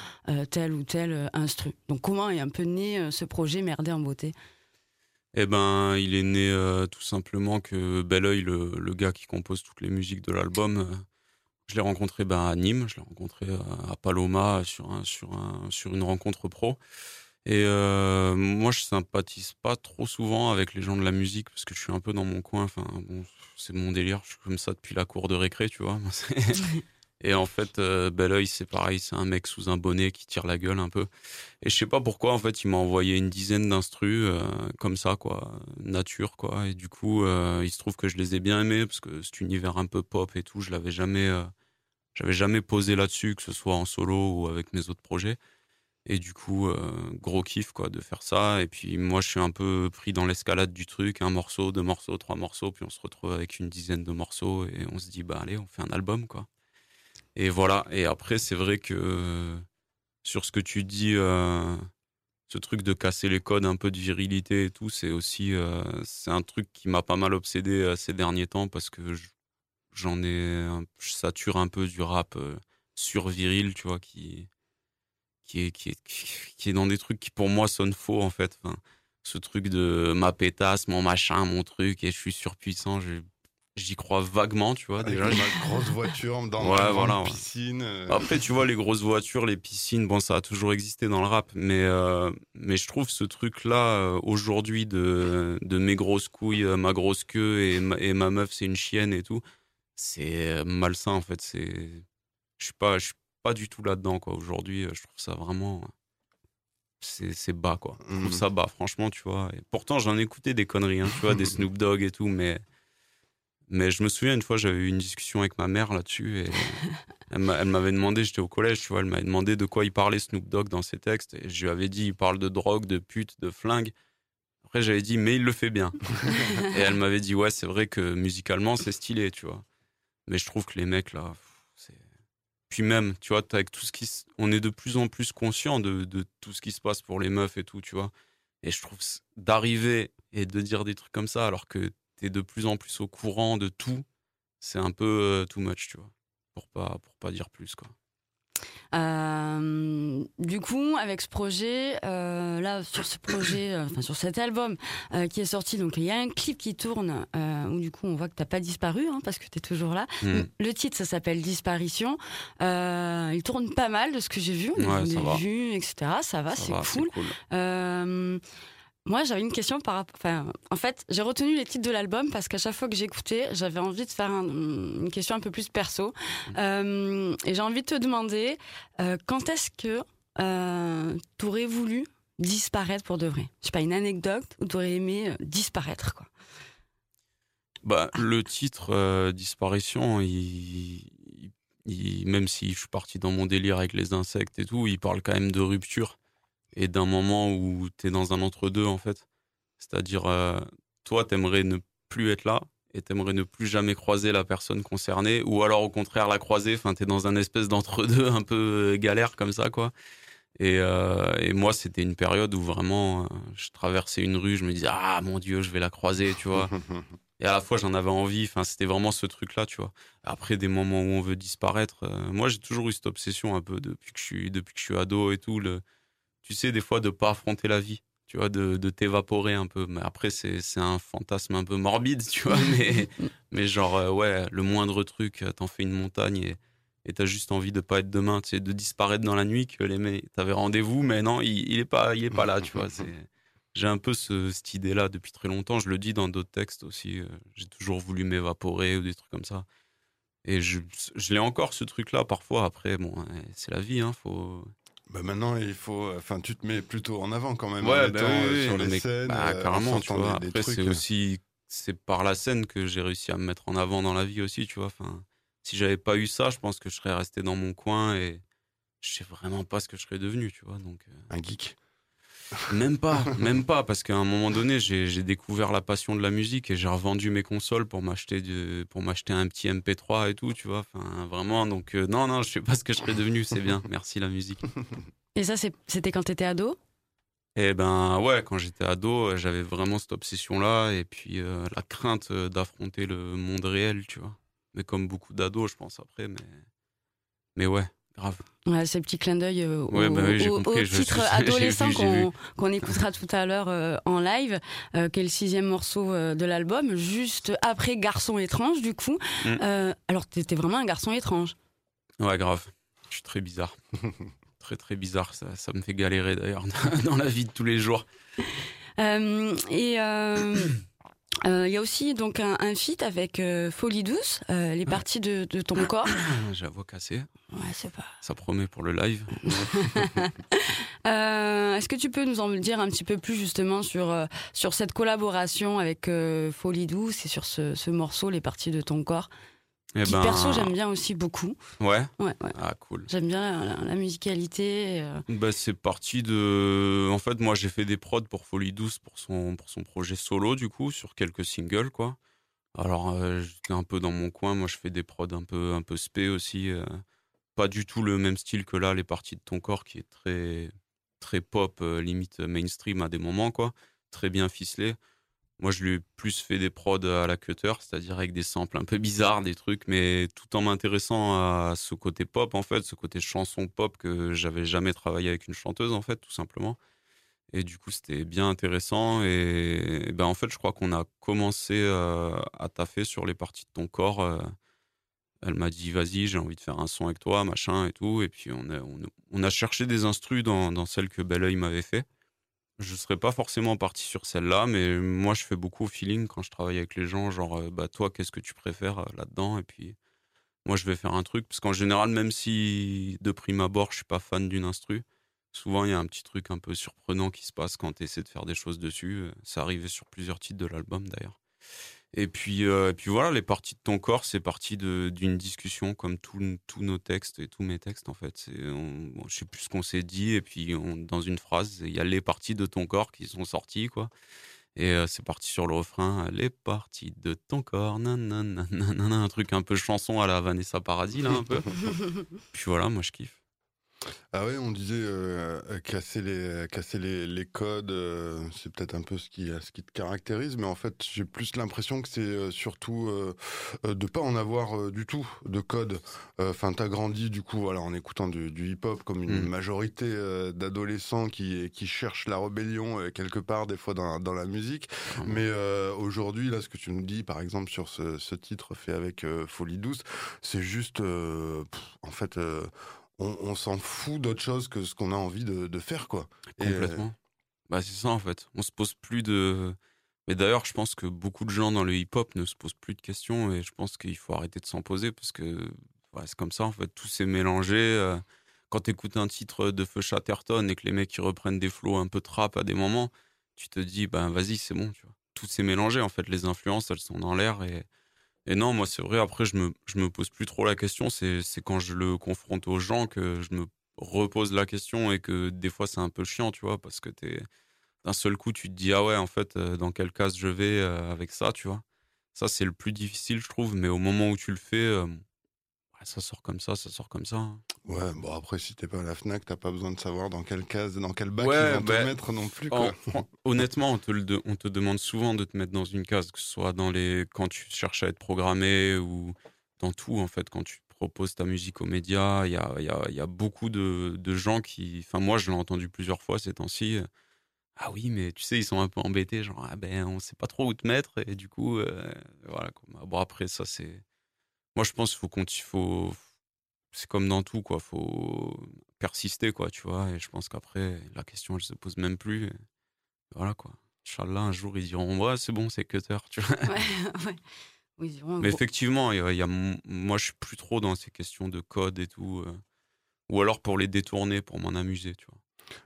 tel ou tel instru. Donc comment est un peu né ce projet Merder en beauté? Eh ben, il est né euh, tout simplement que Belleuil, le, le, gars qui compose toutes les musiques de l'album, euh, je l'ai rencontré ben, à Nîmes, je l'ai rencontré euh, à Paloma sur, un, sur, un, sur une rencontre pro. Et moi, je sympathise pas trop souvent avec les gens de la musique parce que je suis un peu dans mon coin. Enfin, bon, c'est mon délire. Je suis comme ça depuis la cour de récré, tu vois. Et en fait, euh, Belleuil, c'est pareil, c'est un mec sous un bonnet qui tire la gueule un peu. Et je sais pas pourquoi, en fait, il m'a envoyé une dizaine d'instrus euh, comme ça, quoi, nature, quoi. Et du coup, euh, il se trouve que je les ai bien aimés parce que cet univers un peu pop et tout, je l'avais jamais, euh, j'avais jamais posé là-dessus, que ce soit en solo ou avec mes autres projets. Et du coup, gros kiff, quoi, de faire ça. Et puis moi, je suis un peu pris dans l'escalade du truc, un morceau, deux morceaux, trois morceaux, puis on se retrouve avec une dizaine de morceaux et on se dit, bah allez, on fait un album, quoi. Et voilà. Et après, c'est vrai que sur ce que tu dis, euh, ce truc de casser les codes un peu de virilité et tout, c'est aussi euh, c'est un truc qui m'a pas mal obsédé euh, ces derniers temps parce que j'en ai, je sature un peu du rap sur viril, tu vois, qui qui est, qui est qui est dans des trucs qui pour moi sonnent faux en fait. ce truc de ma pétasse, mon machin, mon truc, et je suis surpuissant. J'y crois vaguement, tu vois. Déjà, ma grosse voiture dans ouais, voilà, piscine. Euh. Après, tu vois, les grosses voitures, les piscines, bon, ça a toujours existé dans le rap, mais euh, mais je trouve ce truc-là euh, aujourd'hui de de mes grosses couilles, ma grosse queue et ma, et ma meuf, c'est une chienne et tout, c'est malsain en fait. C'est, je suis pas, je suis pas du tout là-dedans quoi. Aujourd'hui, je trouve ça vraiment c'est bas quoi. Je trouve mmh. ça bas, franchement, tu vois. Et pourtant, j'en ai écouté des conneries, hein, tu vois, des Snoop Dogg et tout, mais mais je me souviens une fois, j'avais eu une discussion avec ma mère là-dessus et elle m'avait demandé, j'étais au collège, tu vois, elle m'avait demandé de quoi il parlait Snoop Dogg dans ses textes et je lui avais dit, il parle de drogue, de pute, de flingue. Après, j'avais dit, mais il le fait bien. et elle m'avait dit, ouais, c'est vrai que musicalement, c'est stylé, tu vois. Mais je trouve que les mecs là, c'est. Puis même, tu vois, avec tout ce qui. On est de plus en plus conscient de, de tout ce qui se passe pour les meufs et tout, tu vois. Et je trouve d'arriver et de dire des trucs comme ça alors que t'es de plus en plus au courant de tout, c'est un peu euh, too much, tu vois, pour pas, pour pas dire plus, quoi. Euh, du coup, avec ce projet, euh, là, sur ce projet, enfin sur cet album qui est sorti, donc il y a un clip qui tourne où du coup on voit que t'as pas disparu hein, parce que t'es toujours là. Hmm. Le titre, ça s'appelle Disparition. il tourne pas mal de ce que j'ai vu, on des vues, etc. Ça va, c'est cool. Moi, j'avais une question par rapport. Enfin, en fait, j'ai retenu les titres de l'album parce qu'à chaque fois que j'écoutais, j'avais envie de faire une question un peu plus perso. Euh, et j'ai envie de te demander euh, quand est-ce que euh, tu aurais voulu disparaître pour de vrai? Je sais pas, une anecdote où tu aurais aimé disparaître, quoi. Bah, le titre Disparition, il, il, même si je suis parti dans mon délire avec les insectes et tout, il parle quand même de rupture et d'un moment où tu es dans un entre-deux, en fait. C'est-à-dire, euh, toi, t'aimerais ne plus être là et t'aimerais ne plus jamais croiser la personne concernée, ou alors au contraire la croiser. Enfin, t'es dans un espèce d'entre-deux un peu euh, galère comme ça, quoi. Et, euh, et moi, c'était une période où vraiment, euh, je traversais une rue, je me disais, ah mon Dieu, je vais la croiser, tu vois. et à la fois, j'en avais envie. Enfin, c'était vraiment ce truc-là, tu vois. Après, des moments où on veut disparaître, euh, moi, j'ai toujours eu cette obsession un peu depuis que je suis, depuis que je suis ado et tout. Le, tu sais, des fois, de pas affronter la vie, tu vois, de, de t'évaporer un peu. Mais après, c'est, c'est un fantasme un peu morbide, tu vois, mais, mais genre, euh, ouais, le moindre truc, euh, t'en fais une montagne et, et t'as juste envie de pas être demain, tu sais, de disparaître dans la nuit, que les mecs, t'avais rendez-vous, mais non, il, il est pas, il est pas là, tu vois, j'ai un peu ce, cette idée-là depuis très longtemps. Je le dis dans d'autres textes aussi. Euh, j'ai toujours voulu m'évaporer ou des trucs comme ça. Et je, je l'ai encore ce truc-là parfois. Après, bon, c'est la vie, hein. Faut, bah maintenant, il faut. Enfin, tu te mets plutôt en avant quand même. Ouais, bah oui, sur les scènes. Bah, euh, carrément, tu vois. Après, c'est aussi. C'est par la scène que j'ai réussi à me mettre en avant dans la vie aussi, tu vois. Enfin, si j'avais pas eu ça, je pense que je serais resté dans mon coin et je sais vraiment pas ce que je serais devenu, tu vois. Donc. Euh. Un geek. Même pas, même pas, parce qu'à un moment donné, j'ai découvert la passion de la musique et j'ai revendu mes consoles pour m'acheter pour m'acheter un petit MP3 et tout, tu vois. Enfin, vraiment. Donc euh, non, non, je sais pas ce que je serais devenu. C'est bien. Merci la musique. Et ça, c'était quand tu étais ado? Eh ben ouais, quand j'étais ado, j'avais vraiment cette obsession-là et puis euh, la crainte d'affronter le monde réel, tu vois. Mais comme beaucoup d'ados, je pense après, mais mais ouais. Grave. Ouais, ces petits clins d'œil euh, au, bah titre adolescent qu'on écoutera tout à l'heure euh, en live, euh, qui est le sixième morceau de l'album, juste après Garçon étrange, du coup. Mm. alors, t'étais vraiment un garçon étrange. Ouais, grave. Je suis très bizarre. très, très bizarre. Ça, ça me fait galérer d'ailleurs dans la vie de tous les jours. et. Euh, il y a aussi donc un, un feat avec euh, Folie douce, euh, les parties de, de ton corps. J'ai la voix cassée. Ouais, c'est pas. Ça promet pour le live. Est-ce que tu peux nous en dire un petit peu plus justement sur sur cette collaboration avec Folie douce et sur ce, ce morceau, les parties de ton corps? Eh ben... perso, j'aime bien aussi beaucoup. Ouais. Ouais, ouais. Ah, cool. J'aime bien la, musicalité. Euh. Bah, c'est parti de. En fait, moi, j'ai fait des prods pour Folie Douce pour son, pour son projet solo, du coup, sur quelques singles, quoi. Alors, euh, j'étais un peu dans mon coin. Moi, je fais des prods un peu, un peu spé aussi. Euh. pas du tout le même style que là, les parties de ton corps, qui est très, très pop, limite mainstream à des moments, quoi. Très bien ficelé. Moi, je lui ai plus fait des prods à la cutter, c'est-à-dire avec des samples un peu bizarres, des trucs, mais tout en m'intéressant à ce côté pop, en fait, ce côté chanson pop que j'avais jamais travaillé avec une chanteuse, en fait, tout simplement. Et du coup, c'était bien intéressant. Et, ben, en fait, je crois qu'on a commencé euh, à taffer sur les parties de ton corps. Euh. elle m'a dit, vas-y, j'ai envie de faire un son avec toi, machin et tout. Et puis, on a, on a, cherché des instrus dans, dans celle que Belle m'avait fait je serais pas forcément parti sur celle-là, mais moi je fais beaucoup au feeling quand je travaille avec les gens, genre euh, bah toi qu'est-ce que tu préfères euh, là-dedans? Et puis moi je vais faire un truc parce qu'en général même si de prime abord je suis pas fan d'une instru, souvent il y a un petit truc un peu surprenant qui se passe quand tu essaies de faire des choses dessus. Euh, ça arrivait sur plusieurs titres de l'album d'ailleurs. Et puis, euh, et puis voilà, les parties de ton corps, c'est parti d'une discussion comme tous nos textes et tous mes textes en fait. C'est, je sais plus ce qu'on s'est dit et puis dans une phrase, il y a les parties de ton corps qui sont sorties quoi. Et euh, c'est parti sur le refrain, les parties de ton corps, nanana, un truc un peu chanson à la Vanessa Paradis là un peu. puis voilà, moi je kiffe. Ah ouais, on disait euh, euh, casser les casser les, les codes, euh, c'est peut-être un peu ce qui ce qui te caractérise, mais en fait j'ai plus l'impression que c'est surtout de pas en avoir du tout de code. Enfin, t'as grandi du coup voilà en écoutant du, du hip-hop comme une mmh. majorité d'adolescents qui qui cherchent la rébellion quelque part des fois dans, dans la musique. Mmh. Mais aujourd'hui là, ce que tu nous dis par exemple sur ce, ce titre fait avec Folie douce, c'est juste en fait on, s'en fout d'autre chose que ce qu'on a envie de, faire, quoi. Complètement. Bah, c'est ça, en fait. On se pose plus de. Mais d'ailleurs, je pense que beaucoup de gens dans le hip-hop ne se posent plus de questions et je pense qu'il faut arrêter de s'en poser parce que c'est comme ça, en fait. Tout s'est mélangé. Euh. Quand tu écoutes un titre de Feu Chatterton et que les mecs qui reprennent des flots un peu trap à des moments, tu te dis, ben vas-y, c'est bon, tu vois. Tout s'est mélangé, en fait. Les influences, elles sont dans l'air et et non, moi, c'est vrai, après, je me, pose plus trop la question. C'est, quand je le confronte aux gens que je me repose la question et que des fois, c'est un peu chiant, tu vois, parce que t'es, d'un seul coup, tu te dis, ah ouais, en fait, euh, dans quelle case je vais euh, avec ça, tu vois. Ça, c'est le plus difficile, je trouve, mais au moment où tu le fais, euh, ça sort comme ça, ça sort comme ça. Ouais, bon après si t'es pas à la Fnac, t'as pas besoin de savoir dans quelle case, dans quel bac ils vont te bah, mettre non plus. Quoi. honnêtement, on te, le, on te demande souvent de te mettre dans une case, que ce soit dans les quand tu cherches à être programmé ou dans tout en fait, quand tu proposes ta musique aux médias, il y a, y, a, y a beaucoup de, de gens qui, enfin moi je l'ai entendu plusieurs fois ces temps-ci. Ah oui, mais tu sais, ils sont un peu embêtés, genre ah ben on sait pas trop où te mettre et du coup euh, voilà. Bon après ça c'est moi je pense qu'il faut qu'on faut c'est comme dans tout quoi. Faut persister quoi tu vois. Et je pense qu'après la question elle se pose même plus. Voilà quoi. Inch'Allah un jour ils diront ouais c'est bon c'est cutter tu vois. Ouais, ouais. mais effectivement il y, a, moi je suis plus trop dans ces questions de code et tout euh, ou alors pour les détourner pour m'en amuser tu vois.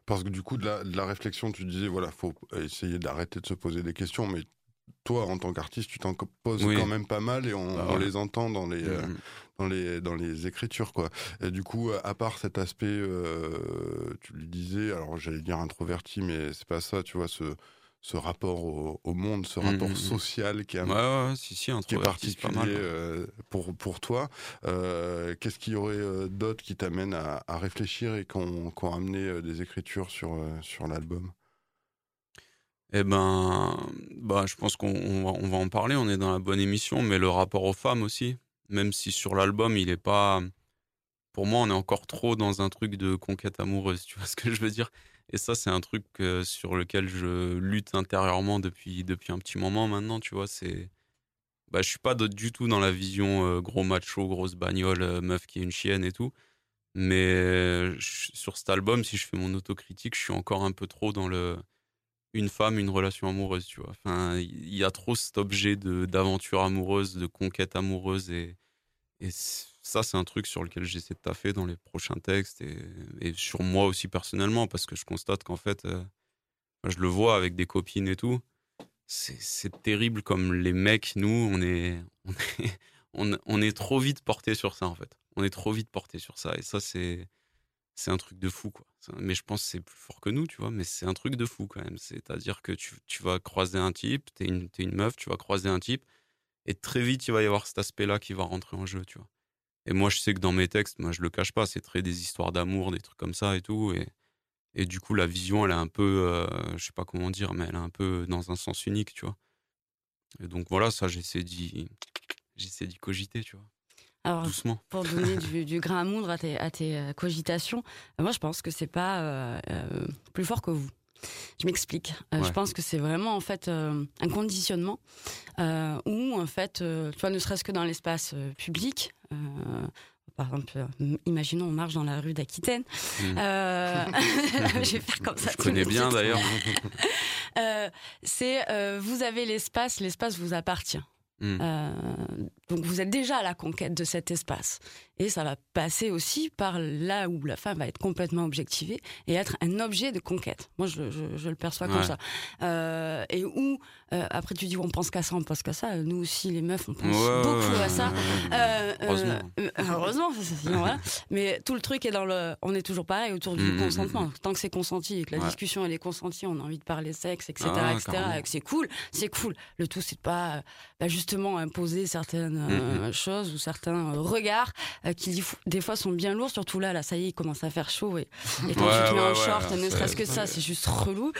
Parce que du coup de la, de la réflexion tu disais voilà faut essayer d'arrêter de se poser des questions mais toi, en tant qu'artiste, tu t'en poses quand même pas mal et on, bah les entend dans les, euh, mm. dans les, dans les écritures, quoi. Et du coup, à part cet aspect, euh, tu le disais, alors j'allais dire introverti, mais c'est pas ça, tu vois, ce, ce rapport au, monde, ce rapport mm, social qui, si, si, qui est particulier euh, pour, pour toi. Qu'est-ce qu'il y aurait d'autre qui t'amène à, à, réfléchir et qui ont, amené des écritures sur, sur l'album? Eh ben, bah, je pense qu'on va, en parler. On est dans la bonne émission, mais le rapport aux femmes aussi, même si sur l'album il est pas, pour moi, on est encore trop dans un truc de conquête amoureuse. Tu vois ce que je veux dire? Et ça, c'est un truc euh, sur lequel je lutte intérieurement depuis depuis un petit moment maintenant. Tu vois, c'est, bah, je suis pas du tout dans la vision euh, gros macho, grosse bagnole, euh, meuf qui est une chienne et tout. Mais sur cet album, si je fais mon autocritique, je suis encore un peu trop dans le une femme, une relation amoureuse, tu vois. Enfin, il y a trop cet objet d'aventure amoureuse, de conquête amoureuse et, et ça, c'est un truc sur lequel j'essaie de taffer dans les prochains textes et, sur moi aussi personnellement parce que je constate qu'en fait, euh, je le vois avec des copines et tout. C'est terrible comme les mecs, nous, on est, on est, on, est trop vite porté sur ça en fait. On est trop vite porté sur ça et ça, c'est c'est un truc de fou, quoi. Mais je pense que c'est plus fort que nous, tu vois, mais c'est un truc de fou quand même. C'est-à-dire que tu, vas croiser un type, t'es une, es une meuf, tu vas croiser un type, et très vite, il va y avoir cet aspect-là qui va rentrer en jeu, tu vois. Et moi, je sais que dans mes textes, moi, je le cache pas, c'est très des histoires d'amour, des trucs comme ça et tout. Et, du coup, la vision, elle est un peu, euh, je sais pas comment dire, mais elle est un peu dans un sens unique, tu vois. Et donc voilà, ça, j'essaie d'y, j'essaie d'y cogiter, tu vois. Alors, pour donner du, grain à moudre à tes, euh, cogitations, euh, moi je pense que c'est pas euh, plus fort que vous. Je m'explique. Je pense que c'est vraiment en fait un conditionnement où en fait, tu vois, ne serait-ce que dans l'espace public. par exemple, imaginons on marche dans la rue d'Aquitaine. Mmh. je vais faire comme ça. Je connais bien d'ailleurs. c'est vous avez l'espace, l'espace vous appartient. Mmh. Donc vous êtes déjà à la conquête de cet espace. Et ça va passer aussi par là où la femme va être complètement objectivée et être un objet de conquête. Moi, je, le perçois comme ça. Euh, et où, euh, après tu dis on pense qu'à ça, on pense qu'à ça. Nous aussi, les meufs, on pense beaucoup à ça. Euh, heureusement. heureusement, voilà. Mais tout le truc est dans le... On est toujours pareil autour du mmh, mmh, consentement. Tant que c'est consenti et que la discussion elle est consentie, on a envie de parler sexe, etc. Ah, etc. Et que c'est cool, c'est cool. Le tout, c'est de pas bah, justement imposer certaines euh, choses ou certains euh, regards euh, qui des fois sont bien lourds. Surtout là, là, ça y est, il commence à faire chaud et, et quand tu te mets en short, ne serait-ce que ça, c'est juste relou,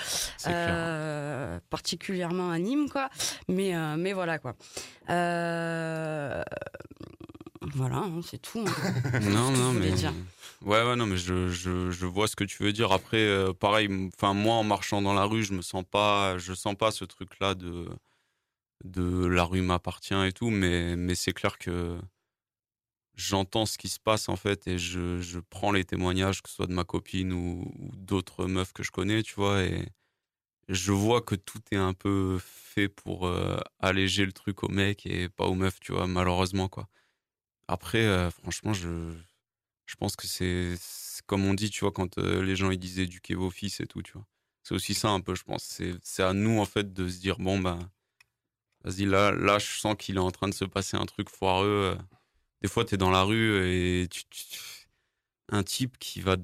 particulièrement anime quoi. Mais mais voilà quoi. Voilà, hein, c'est tout. Hein. non, non, mais. Ouais, ouais, non, mais je, je, je, vois ce que tu veux dire. Après, pareil, enfin, moi, en marchant dans la rue, je me sens pas, je sens pas ce truc-là de de la rue m'appartient et tout, mais, mais c'est clair que j'entends ce qui se passe en fait et je, je, prends les témoignages, que ce soit de ma copine ou, d'autres meufs que je connais, tu vois, et je vois que tout est un peu fait pour euh, alléger le truc aux mecs et pas aux meufs, tu vois, malheureusement, quoi. Après, euh, franchement, je, je pense que c'est comme on dit, tu vois, quand euh, les gens ils disent éduquer vos fils et tout, tu vois. C'est aussi ça un peu, je pense. C'est à nous, en fait, de se dire, bon, ben vas-y, là, là, je sens qu'il est en train de se passer un truc foireux. Des fois, tu es dans la rue et tu, un type qui va.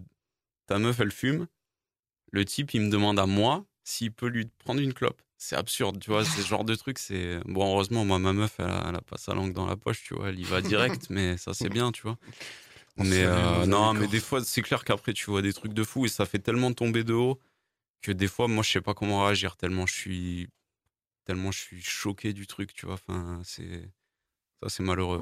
Ta meuf, elle fume. Le type, il me demande à moi s'il peut lui prendre une clope. C'est absurde, tu vois, ce genre de truc. C'est bon, heureusement, moi, ma meuf, elle a, pas sa langue dans la poche, tu vois, elle y va direct, mais ça, c'est bien, tu vois. Mais euh, non, mais des fois, c'est clair qu'après, tu vois des trucs de fou et ça fait tellement tomber de haut que des fois, moi, je sais pas comment réagir tellement je suis tellement je suis choqué du truc, tu vois. Enfin, c'est ça, c'est malheureux.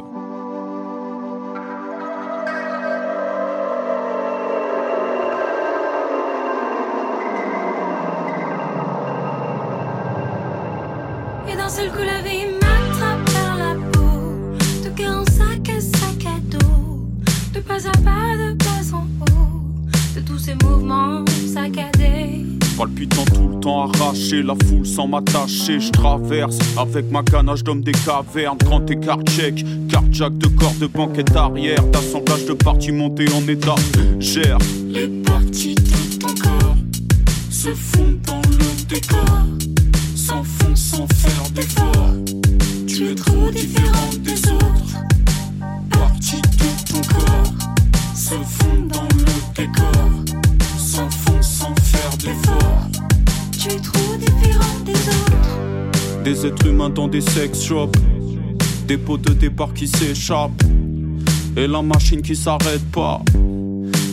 Seul coup, la vie m'attrape par la peau. De cœur en sac à sac à dos. De pas à pas, de pas en haut. De tous ces mouvements saccadés Palpitant tout le temps arraché, la foule sans m'attacher. Je traverse avec ma ganache d'homme des cavernes. Grand écart check, cardiaque de corps de banquette arrière. D'assemblage de parties montées en état. Gère les parties de ton corps se font dans le décor. Des êtres humains dans des sex shops. Des pots de départ qui s'échappent. Et la machine qui s'arrête pas.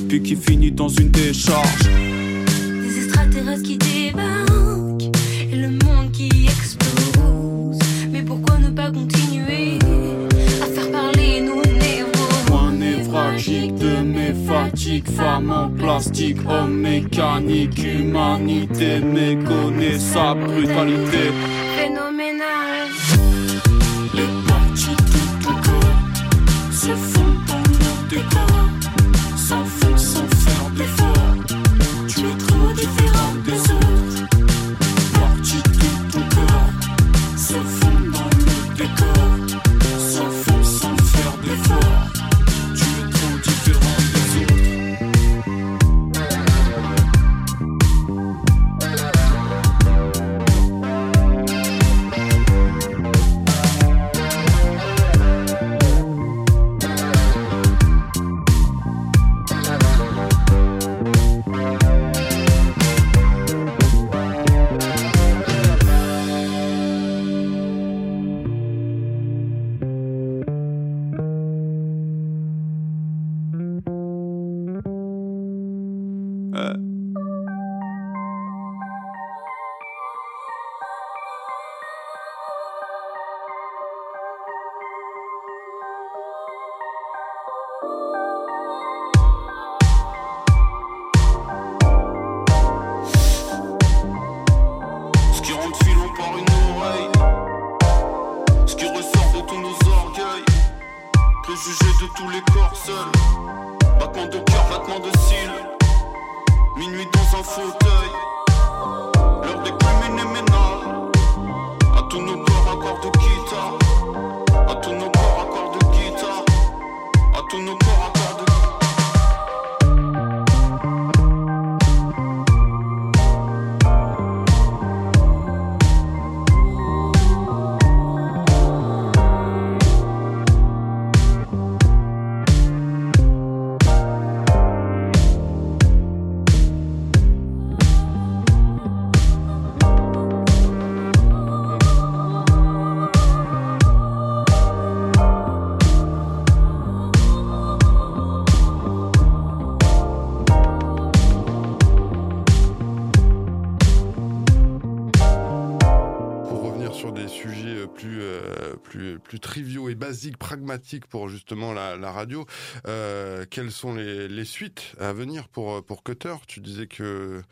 Puis qui finit dans une décharge. Des extraterrestres qui débarquent. Et le monde qui explose. Mais pourquoi ne pas continuer à faire parler nos névroses? Point névralgique de mes fatigues. Femmes en plastique, hommes mécaniques. Humanité méconnaissable, brutalité. Ressort de tous nos orgueils. Préjugés de tous les corps seuls. Battement de cœur, battement de cils. Minuit dans un fauteuil. L'heure des criminels ménales À tous nos corps, accords de guitare. À tous nos corps, accords de guitare À tous nos pragmatiques pour justement la, la radio, euh, quelles sont les, les suites à venir pour, pour Cutter? Tu disais que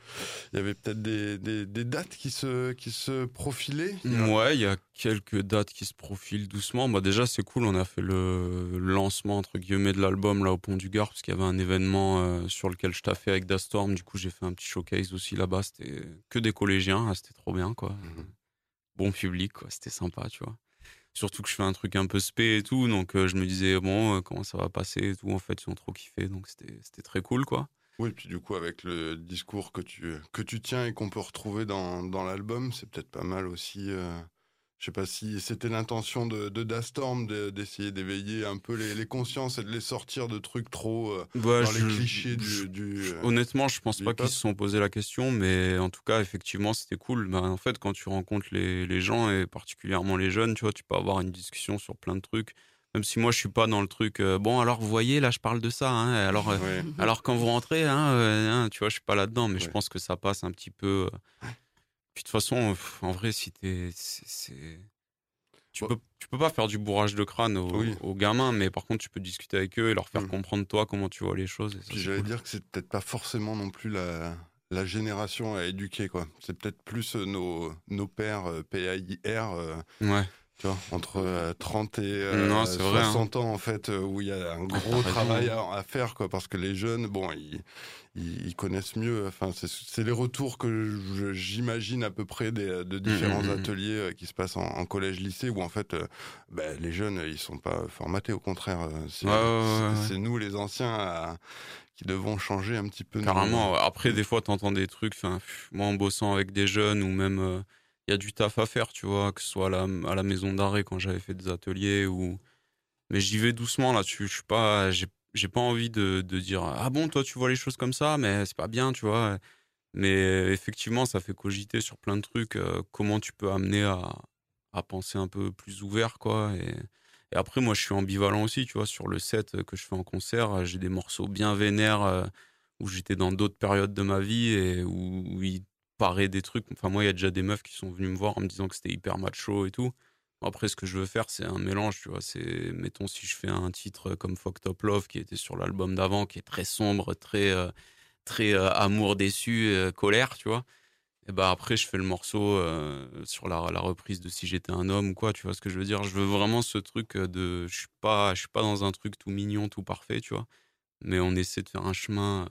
il y avait peut-être des, des, des dates qui se, qui se profilaient Ouais, il y a quelques dates qui se profilent doucement. Bah déjà, c'est cool, on a fait le lancement entre guillemets de l'album là au Pont du Gard parce qu'il y avait un événement euh, sur lequel je taffais avec Dastorm. Du coup, j'ai fait un petit showcase aussi là-bas. C'était que des collégiens, ah, c'était trop bien quoi. Bon public, quoi. C'était sympa, tu vois. Surtout que je fais un truc un peu spé et tout, donc euh, je me disais bon, euh, comment ça va passer et tout. En fait, ils ont trop kiffé, donc c'était très cool quoi. Oui, puis du coup, avec le discours que tu, que tu tiens et qu'on peut retrouver dans, dans l'album, c'est peut-être pas mal aussi. Je sais pas si c'était l'intention de, de Dastorm de- d'essayer d'éveiller un peu les, les consciences et de les sortir de trucs trop euh, Ouais, dans je- les clichés je- du. euh, honnêtement, je pense pas qu'ils se sont posé la question, mais en tout cas, effectivement, c'était cool. Ben, en fait, quand tu rencontres les, les gens et particulièrement les jeunes, tu vois, tu peux avoir une discussion sur plein de trucs. Même si moi, je suis pas dans le truc. euh, bon, alors vous voyez, là, je parle de ça. hein, alors, euh, Ouais. alors quand vous rentrez, hein, hein, tu vois, je suis pas là-dedans, mais je pense que ça passe un petit peu. Puis de toute façon, en vrai, si t'es, c'est- c'est- tu peux, tu peux pas faire du bourrage de crâne aux, Oui. aux gamins, mais par contre, tu peux discuter avec eux et leur faire Mm. comprendre toi comment tu vois les choses. et j'allais cool. dire que c'est peut-être pas forcément non plus la, la génération à éduquer, quoi. C'est peut-être plus euh, nos, nos pères euh, PAIR, euh, Ouais. Tu vois, entre euh, 30 et euh, Non, c'est vrai, hein. 60 ans, en fait, euh, où il y a un gros travail à, à faire, quoi, parce que les jeunes, bon, ils, ils, ils connaissent mieux. Enfin, c'est- les retours que j'imagine à peu près des, de différents mm, mm. ateliers euh, qui se passent en, en collège-lycée, où en fait, euh, ben, les jeunes, ils sont pas formatés, au contraire. C'est Ouais, ouais, ouais, nous, les anciens, à- qui devons changer un petit peu. Carrément. Après, des fois, t'entends des trucs. Enfin, moi, en bossant avec des jeunes ou même, il y a du taf à faire, tu vois, que ce soit à la, à la maison d'arrêt quand j'avais fait des ateliers ou. Mais j'y vais doucement là-dessus. Je suis pas, j'ai, pas envie de, de dire ah bon, toi, tu vois les choses comme ça, mais c'est pas bien, tu vois. Mais effectivement, ça fait cogiter sur plein de trucs. euh, comment tu peux amener à, à penser un peu plus ouvert, quoi. Et, après, moi, je suis ambivalent aussi, tu vois, sur le set que je fais en concert. J'ai des morceaux bien vénères où j'étais dans d'autres périodes de ma vie et où, où paraît des trucs. Enfin, moi, il y a déjà des meufs qui sont venues me voir en me disant que c'était hyper macho et tout. Après, ce que je veux faire, c'est un mélange, tu vois. C'est, mettons, si je fais un titre comme Fuck Top Love, qui était sur l'album d'avant, qui est très sombre, très, euh, très euh, amour déçu, euh, colère, tu vois. Et bah après, je fais le morceau sur la, la, reprise de Si j'étais un homme ou quoi, tu vois ce que je veux dire. Je veux vraiment ce truc de, je suis pas, je suis pas dans un truc tout mignon, tout parfait, tu vois. Mais on essaie de faire un chemin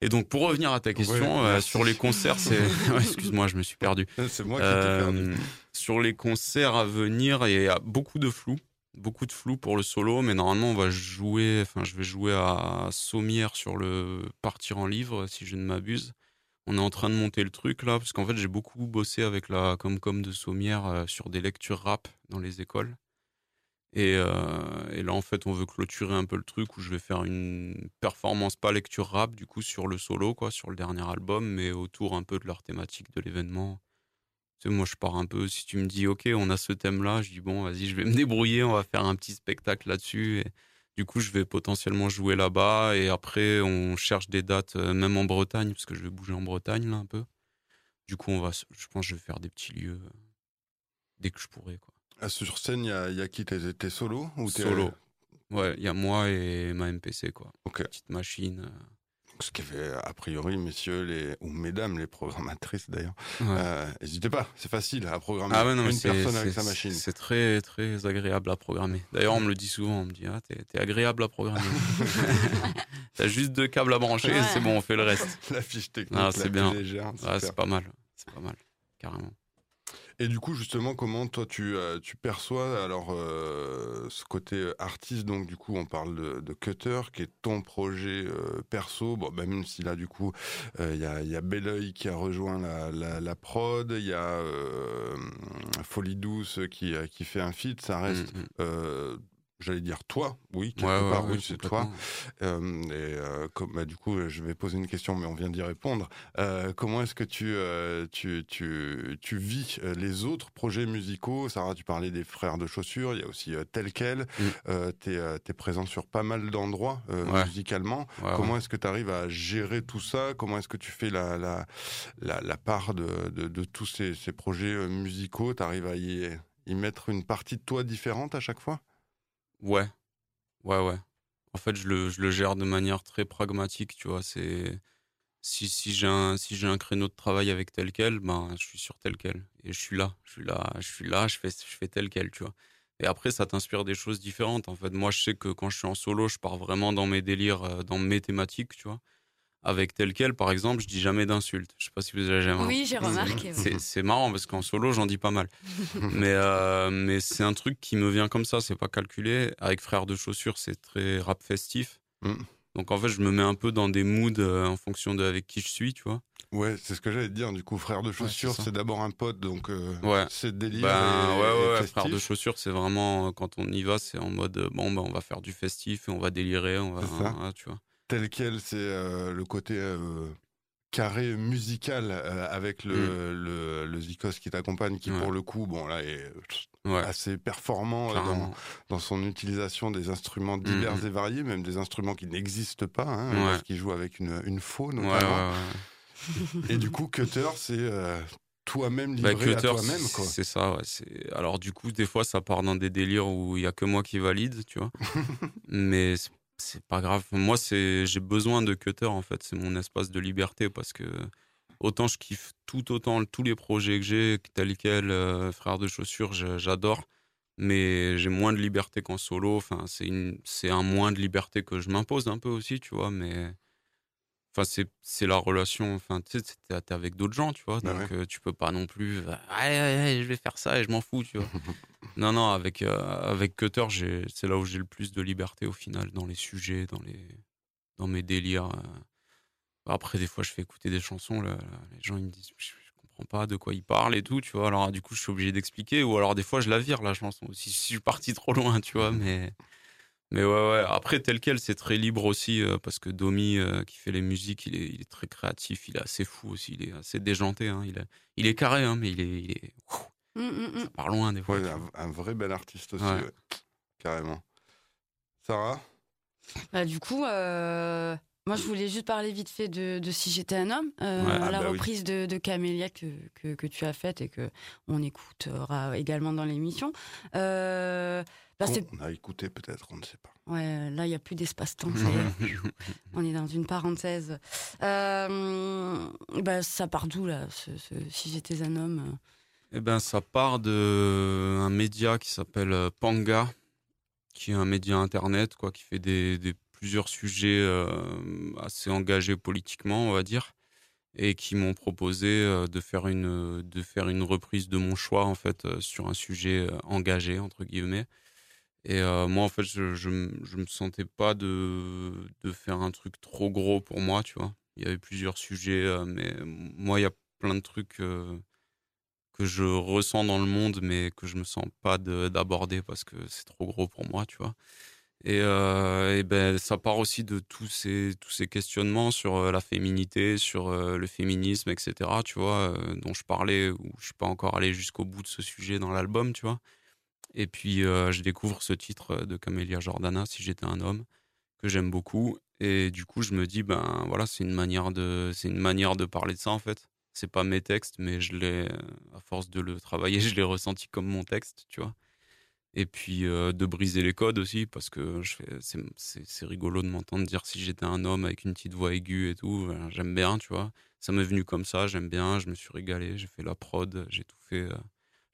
et donc, pour revenir à ta question, euh, sur les concerts, c'est. Excuse-moi, je me suis perdu. C'est moi qui t'ai perdu. Euh, sur les concerts à venir, il y a beaucoup de flou. Beaucoup de flou pour le solo, mais normalement, on va jouer. Enfin, je vais jouer à Sommière sur le Partir en livre, si je ne m'abuse. On est en train de monter le truc là, parce qu'en fait, j'ai beaucoup bossé avec la Comcom de Sommière euh, sur des lectures rap dans les écoles. Euh, et, là, en fait, on veut clôturer un peu le truc où je vais faire une performance, pas lecture rap, du coup, sur le solo, quoi, sur le dernier album, mais autour un peu de leur thématique de l'événement. Tu sais, moi, je pars un peu, si tu me dis, OK, on a ce thème-là, je dis, bon, vas-y, je vais me débrouiller, on va faire un petit spectacle là-dessus. Et du coup, je vais potentiellement jouer là-bas. Et après, on cherche des dates, euh, même en Bretagne, parce que je vais bouger en Bretagne, là, un peu. Du coup, on va, je pense que je vais faire des petits lieux euh, dès que je pourrai, quoi. Ah, sur scène, il y, a, qui? T'es solo ou Solo. Ouais, il y a moi et ma MPC, quoi. Ok. Petite machine. Euh. Ce qui fait, a priori, messieurs, les, ou mesdames, les programmatrices d'ailleurs, euh, n'hésitez pas, c'est facile à programmer ah une personne avec sa machine. C'est très, très agréable à programmer. D'ailleurs, on me le dit souvent, on me dit, ah, t'es agréable à programmer. T'as juste deux câbles à brancher et c'est bon, on fait le reste. La fiche technique, ah, c'est bien. légère. c'est pas mal, c'est pas mal, carrément. Et du coup, justement, comment toi tu, euh, tu perçois alors euh, ce côté euh, artiste? Donc, du coup, on parle de, de Cutter, qui est ton projet perso. Bon, bah, même si là, du coup, il y a, y a Belleuil qui a rejoint la, la, la prod, il y a Folie Douce qui, qui fait un feat, ça reste mm, mm j'allais dire toi, oui, quelque part, oui, c'est toi. Euh, et euh, comme, bah, du coup, je vais poser une question, mais on vient d'y répondre. Euh, comment est-ce que tu, euh, tu, tu, tu vis euh, les autres projets musicaux? Sarah, tu parlais des frères de chaussures, il y a aussi tel quel. Mm. tu es, présent sur pas mal d'endroits musicalement. comment est-ce que tu arrives à gérer tout ça? Comment est-ce que tu fais la, la, la, la part de, de, de, tous ces, ces projets musicaux? Tu arrives à y, y mettre une partie de toi différente à chaque fois? Ouais, ouais, ouais. En fait, je le, je le gère de manière très pragmatique, tu vois. C'est si, si j'ai un si j'ai un créneau de travail avec tel quel, ben je suis sur tel quel et je suis là, je suis là, je suis là, je fais je fais tel quel, tu vois. Et après, ça t'inspire des choses différentes. En fait, moi, je sais que quand je suis en solo, je pars vraiment dans mes délires, euh, dans mes thématiques, tu vois avec tel quel, par exemple, je dis jamais d'insultes. Je sais pas si vous avez jamais. Oui, j'ai remarqué. C'est marrant parce qu'en solo, j'en dis pas mal. mais euh, mais c'est un truc qui me vient comme ça, c'est pas calculé. Avec Frères de chaussures, c'est très rap festif. Mm. Donc en fait, je me mets un peu dans des moods euh, en fonction de avec qui je suis, tu vois. Ouais, c'est ce que j'allais te dire. Du coup, Frères de chaussures, c'est d'abord un pote, donc euh, ouais. c'est délire. Ben, ouais, ouais, Frères de chaussures, c'est vraiment quand on y va, c'est en mode bon, ben on va faire du festif et on va délirer, on va, tu vois tel quel, c'est euh, le côté euh, carré musical euh, avec le, mm. le, le, Zikos qui t'accompagne, qui pour le coup, bon là, est assez performant dans, dans, son utilisation des instruments divers mm, mm. et variés, même des instruments qui n'existent pas, hein, parce qu'il joue avec une, une notamment. et du coup, Cutter, c'est toi-même bah, livré à toi-même c'est ça ouais, alors du coup des fois ça part dans des délires où il y a que moi qui valide tu vois. Mais c'est pas grave. Moi, c'est j'ai besoin de Cutter en fait. C'est mon espace de liberté parce que autant je kiffe tout autant tous les projets que j'ai, tel quel, euh, frère de chaussures, j'adore. Mais j'ai moins de liberté qu'en solo. Enfin, c'est une, c'est un moins de liberté que je m'impose un peu aussi, tu vois. Mais Enfin, c'est, la relation. Enfin, tu sais, t'es, avec d'autres gens, tu vois. Bah donc, euh, tu peux pas non plus. je vais faire ça et je m'en fous, tu vois. non, non, avec, euh, avec Cutter, c'est là où j'ai le plus de liberté au final, dans les sujets, dans, les, dans mes délires. Euh. Après, des fois, je fais écouter des chansons. Là, les gens, ils me disent, je, comprends pas de quoi ils parlent et tout, tu vois. Alors, du coup, je suis obligé d'expliquer. Ou alors, des fois, je la vire, la chanson. Si, si je suis parti trop loin, tu vois. Mais. Mais ouais, ouais. Après, tel quel, c'est très libre aussi, euh, parce que Domi, euh, qui fait les musiques, il est, il est très créatif, il est assez fou aussi, il est assez déjanté. Hein, il, est, il est carré, hein, mais il est, il est, mm, ça part loin des fois. un, vrai bel artiste aussi, carrément. Sarah? Bah, Du coup, euh, moi, je voulais juste parler vite fait de, Si j'étais un homme, euh, ah la bah reprise de, Camélia que, que, tu as faite et que on écoutera également dans l'émission. Euh, bah, on, a écouté peut-être, on ne sait pas. Ouais, là, il n'y a plus d'espace-temps. on est dans une parenthèse. bah, ça part d'où, là, Si j'étais un homme Eh ben, ça part d'un média qui s'appelle Panga qui est un média internet, quoi, qui fait des, plusieurs sujets euh, assez engagés politiquement, on va dire, et qui m'ont proposé euh, de faire une de faire une reprise de mon choix en fait euh, sur un sujet engagé entre guillemets. Et moi, en fait, je, je, me sentais pas de, de faire un truc trop gros pour moi, tu vois? Il y avait plusieurs sujets, mais moi, il y a plein de trucs que je ressens dans le monde, mais que je me sens pas d'aborder parce que c'est trop gros pour moi, tu vois? Et, et, ben ça part aussi de tous ces tous ces questionnements sur la féminité, sur le féminisme, etc. Tu vois, dont je parlais où je suis pas encore allé jusqu'au bout de ce sujet dans l'album, tu vois? Et puis je découvre ce titre de Camélia Jordana, si j'étais un homme, que j'aime beaucoup. Et du coup, je me dis ben voilà, c'est une manière de c'est une manière de parler de ça en fait c'est pas mes textes, mais je l'ai, à force de le travailler, je l'ai ressenti comme mon texte, tu vois. Et puis euh, de briser les codes aussi, parce que c'est, rigolo de m'entendre dire si j'étais un homme avec une petite voix aiguë et tout. j'aime bien, tu vois. Ça m'est venu comme ça, j'aime bien, je me suis régalé, j'ai fait la prod, j'ai tout fait. Euh.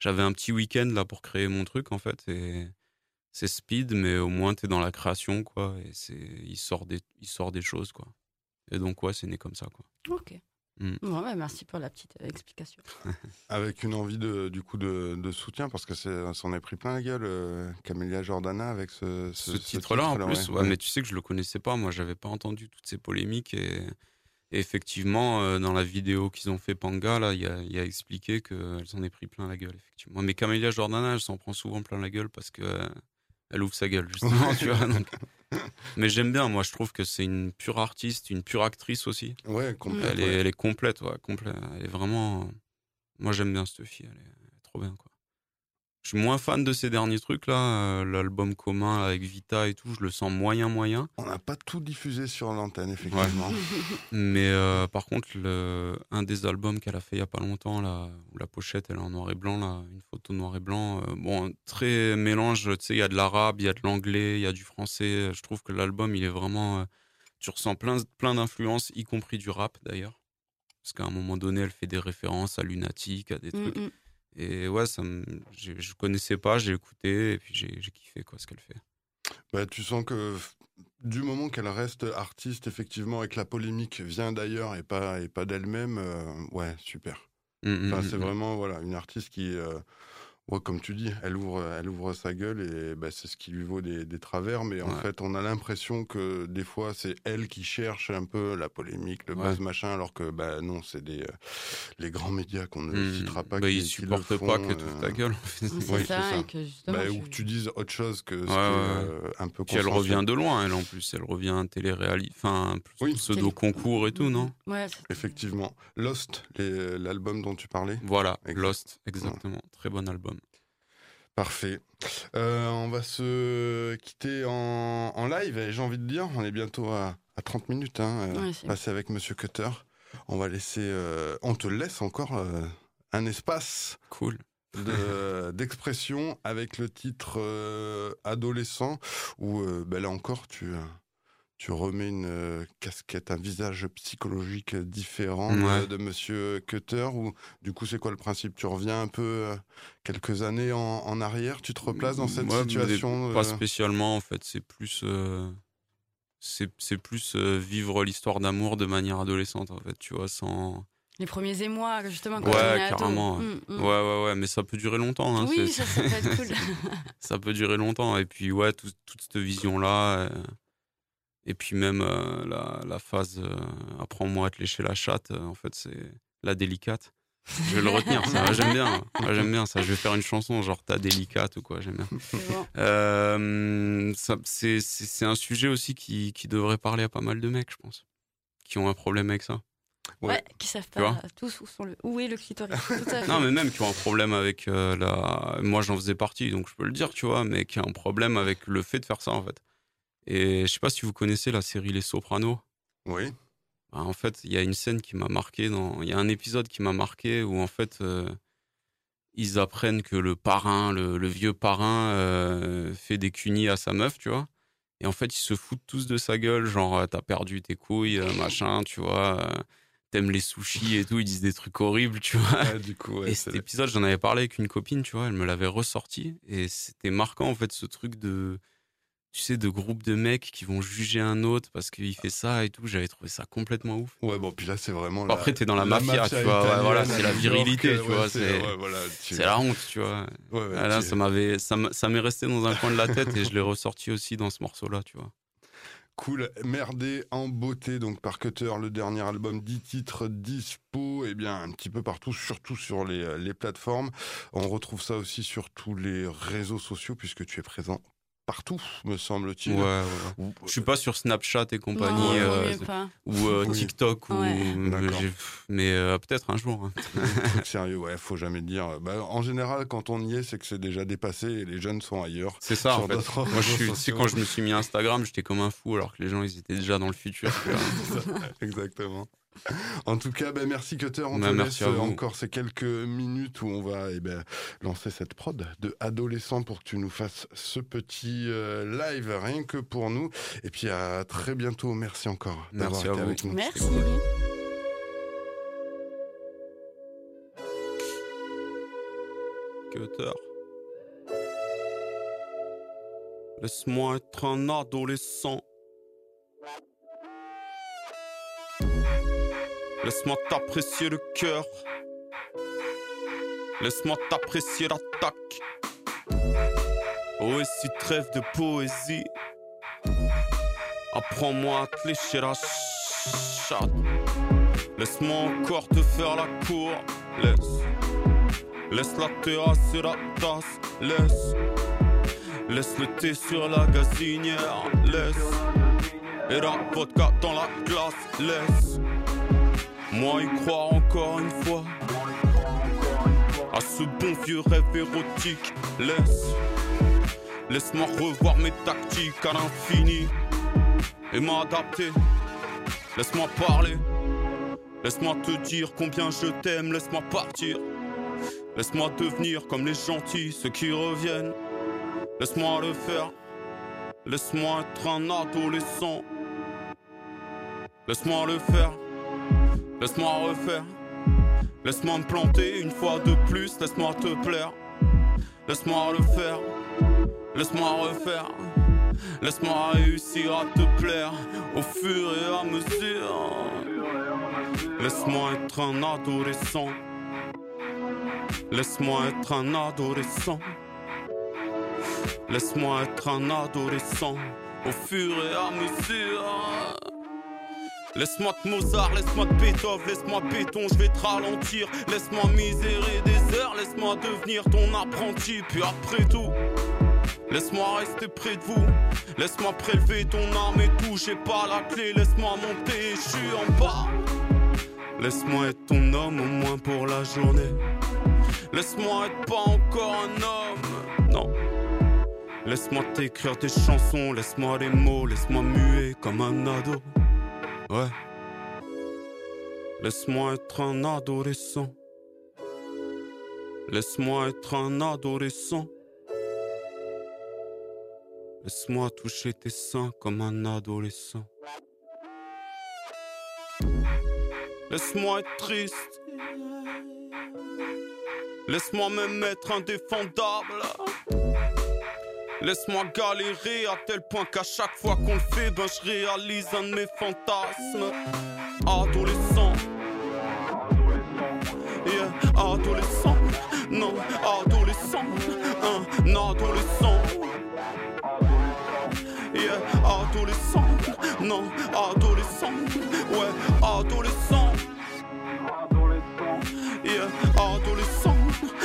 J'avais un petit week-end là pour créer mon truc, en fait, et c'est speed, mais au moins t'es dans la création, quoi. Et c'est, il sort des, il sort des choses, quoi. Et donc, ouais, c'est né comme ça, quoi. Ok. Mm. Bah, merci pour la petite euh, explication. avec une envie de, du coup de, soutien parce que s'en est pris plein la gueule, euh, Camélia Jordana avec ce, ce, titre-là en plus. Ouais, Mais tu sais que je le connaissais pas, moi j'avais pas entendu toutes ces polémiques et, effectivement euh, dans la vidéo qu'ils ont fait Panga là, il y a, y a, expliqué qu'elle s'en est pris plein la gueule effectivement. Mais Camélia Jordana, elle s'en prend souvent plein la gueule parce que elle ouvre sa gueule justement, tu vois. Donc, mais j'aime bien, moi je trouve que c'est une pure artiste, une pure actrice aussi. Ouais, complète. Elle, est, elle est complète, ouais, complète. Elle est vraiment. Moi j'aime bien cette fille, elle est, trop bien, quoi. Je suis moins fan de ces derniers trucs là, euh, l'album commun avec Vita et tout, je le sens moyen moyen. On n'a pas tout diffusé sur l'antenne effectivement. Mais euh, par contre, le, un des albums qu'elle a fait il y a pas longtemps là, où la pochette elle est en noir et blanc là, une photo noir et blanc, euh, bon très mélange, tu sais, il y a de l'arabe, il y a de l'anglais, il y a du français. Je trouve que l'album il est vraiment, tu ressens plein plein d'influences, y compris du rap d'ailleurs, parce qu'à un moment donné elle fait des références à Lunatic, à des trucs. Mm, mm. Et ouais, ça me, je, je connaissais pas, j'ai écouté et puis j'ai kiffé quoi ce qu'elle fait. Bah, tu sens que du moment qu'elle reste artiste, effectivement, et que la polémique vient d'ailleurs et pas, et pas d'elle-même, euh, ouais, super. Mmh, mmh, enfin, c'est mmh, vraiment voilà, une artiste qui, euh, comme tu dis, elle ouvre, elle ouvre sa gueule et bah, c'est ce qui lui vaut des, des travers. Mais en fait, on a l'impression que des fois, c'est elle qui cherche un peu la polémique, le buzz, machin, alors que bah non, c'est des euh, les grands médias qu'on ne mmh. citera pas. Bah, qui, ils supportent pas que toute ta gueule. c'est ça, ça. Que bah, ou que tu dises autre chose que, ce euh, un peu. Puis elle revient de loin, elle en plus. Elle revient télé-réalité, enfin pseudo concours et tout, non? Ouais. Effectivement. Lost, l'album dont tu parlais? Voilà, Lost, exactement. Très bon album. Parfait. Euh, on va se quitter en, en live, j'ai envie de dire. On est bientôt à, à 30 minutes, hein, euh, passer avec Monsieur Cutter. On va laisser, euh, on te laisse encore euh, un espace. Cool. d'expression avec le titre adolescent où ben là encore tu tu remets une euh, casquette, un visage psychologique différent de, Monsieur Cutter ou du coup c'est quoi le principe? Tu reviens un peu euh, quelques années en, arrière, tu te replaces dans cette situation Pas spécialement en fait, c'est plus euh, c'est plus vivre l'histoire d'amour de manière adolescente en fait, tu vois, sans les premiers émois justement. Quand ouais, carrément. Mm, mm. Ouais, ouais, ouais, mais ça peut durer longtemps. Hein, oui, ça, ça, peut être cool. ça peut durer longtemps et puis ouais, toute cette vision là. Et puis même euh, la, la, phase euh, apprends-moi à te lécher la chatte, euh, en fait c'est la délicate. Je vais le retenir, ça. J'aime bien. j'aime bien ça. Je vais faire une chanson genre ta délicate ou quoi. J'aime bien. C'est un sujet aussi qui, qui devrait parler à pas mal de mecs, je pense, qui ont un problème avec ça. Ouais, qui savent pas tous où, sont le... où est le clitoris. non, mais même qui ont un problème avec euh, la. Moi, j'en faisais partie, donc je peux le dire, tu vois, mais qui a un problème avec le fait de faire ça, en fait. Et je sais pas si vous connaissez la série Les Sopranos. Oui. Bah, en fait, il y a une scène qui m'a marqué. Dans... Il y a un épisode qui m'a marqué où, en fait, euh, ils apprennent que le parrain, le, vieux parrain, euh, fait des cunis à sa meuf, tu vois. Et en fait, ils se foutent tous de sa gueule, genre, t'as perdu tes couilles, machin, tu vois t'aimes les sushis et tout, ils disent des trucs horribles, tu vois. du coup, et cet épisode, j'en avais parlé avec une copine, tu vois, elle me l'avait ressorti et c'était marquant en fait ce truc de tu sais, de groupes de mecs qui vont juger un autre parce qu'il fait ça et tout. J'avais trouvé ça complètement ouf. Ouais, bon, puis là, c'est vraiment. Après, t'es dans la, mafia, tu vois. voilà, c'est la virilité, tu vois. C'est la honte, tu vois. Là, ça m'avait, ça m'est resté dans un coin de la tête et je l'ai ressorti aussi dans ce morceau-là, tu vois. Cool, merdé en beauté, donc par Cutter, le dernier album, 10 titres dispo, et eh bien un petit peu partout, surtout sur les, les plateformes. On retrouve ça aussi sur tous les réseaux sociaux puisque tu es présent partout, me semble-t-il. Ouais, Je suis pas sur Snapchat et compagnie, euh, ou euh, TikTok, ou, mais euh, peut-être un jour. Hein. sérieux, ouais, faut jamais dire. Bah, en général, quand on y est, c'est que c'est déjà dépassé et les jeunes sont ailleurs. C'est ça, en fait. Moi, je suis, quand je me suis mis Instagram, j'étais comme un fou, alors que les gens, ils étaient déjà dans le futur. Exactement. En tout cas, ben, merci Cutter. On bah, te laisse encore ces quelques minutes où on va eh ben, lancer cette prod de adolescent pour que tu nous fasses ce petit euh, live rien que pour nous. Et puis à très bientôt. Merci encore d'avoir été avec nous. Merci. Cutter. Laisse-moi être un adolescent. Laisse-moi t'apprécier le cœur. Laisse-moi t'apprécier l'attaque. Oh, et si trêve de poésie. Apprends-moi à te lécher la chatte. Laisse-moi encore te faire la cour. Laisse. Laisse la terrasse et la tasse. Laisse. Laisse le thé sur la gazinière. Laisse. Et la vodka dans la glace. Laisse. Moi y croire encore une fois à ce bon vieux rêve érotique. Laisse, laisse-moi revoir mes tactiques à l'infini et m'adapter. Laisse-moi parler, laisse-moi te dire combien je t'aime. Laisse-moi partir, laisse-moi devenir comme les gentils, ceux qui reviennent. Laisse-moi le faire, laisse-moi être un adolescent. Laisse-moi le faire. Laisse-moi refaire. Laisse-moi me planter une fois de plus. Laisse-moi te plaire. Laisse-moi le faire. Laisse-moi refaire. Laisse-moi réussir à te plaire au fur et à mesure. Laisse-moi être un adolescent. Laisse-moi être un adolescent. Laisse-moi être un adolescent au fur et à mesure. Laisse-moi de Mozart, laisse-moi de Beethoven, laisse-moi béton, je vais te ralentir. Laisse-moi misérer des heures, laisse-moi devenir ton apprenti. Puis après tout, laisse-moi rester près de vous. Laisse-moi prélever ton arme et tout. J'ai pas la clé, laisse-moi monter, je suis en bas. Laisse-moi être ton homme au moins pour la journée. Laisse-moi être pas encore un homme, non. Laisse-moi t'écrire des chansons, laisse-moi les mots, laisse-moi muer comme un ado. Ouais. Laisse-moi être un adolescent. Laisse-moi être un adolescent. Laisse-moi toucher tes seins comme un adolescent. Laisse-moi être triste. Laisse-moi me mettre indéfendable. Laisse-moi galérer à tel point qu'à chaque fois qu'on le fait, ben je réalise un de mes fantasmes. Adolescent. Yeah, adolescent. Non, adolescent. Un adolescent. Yeah, adolescent. Non, adolescent. Ouais, adolescent. Yeah, adolescent.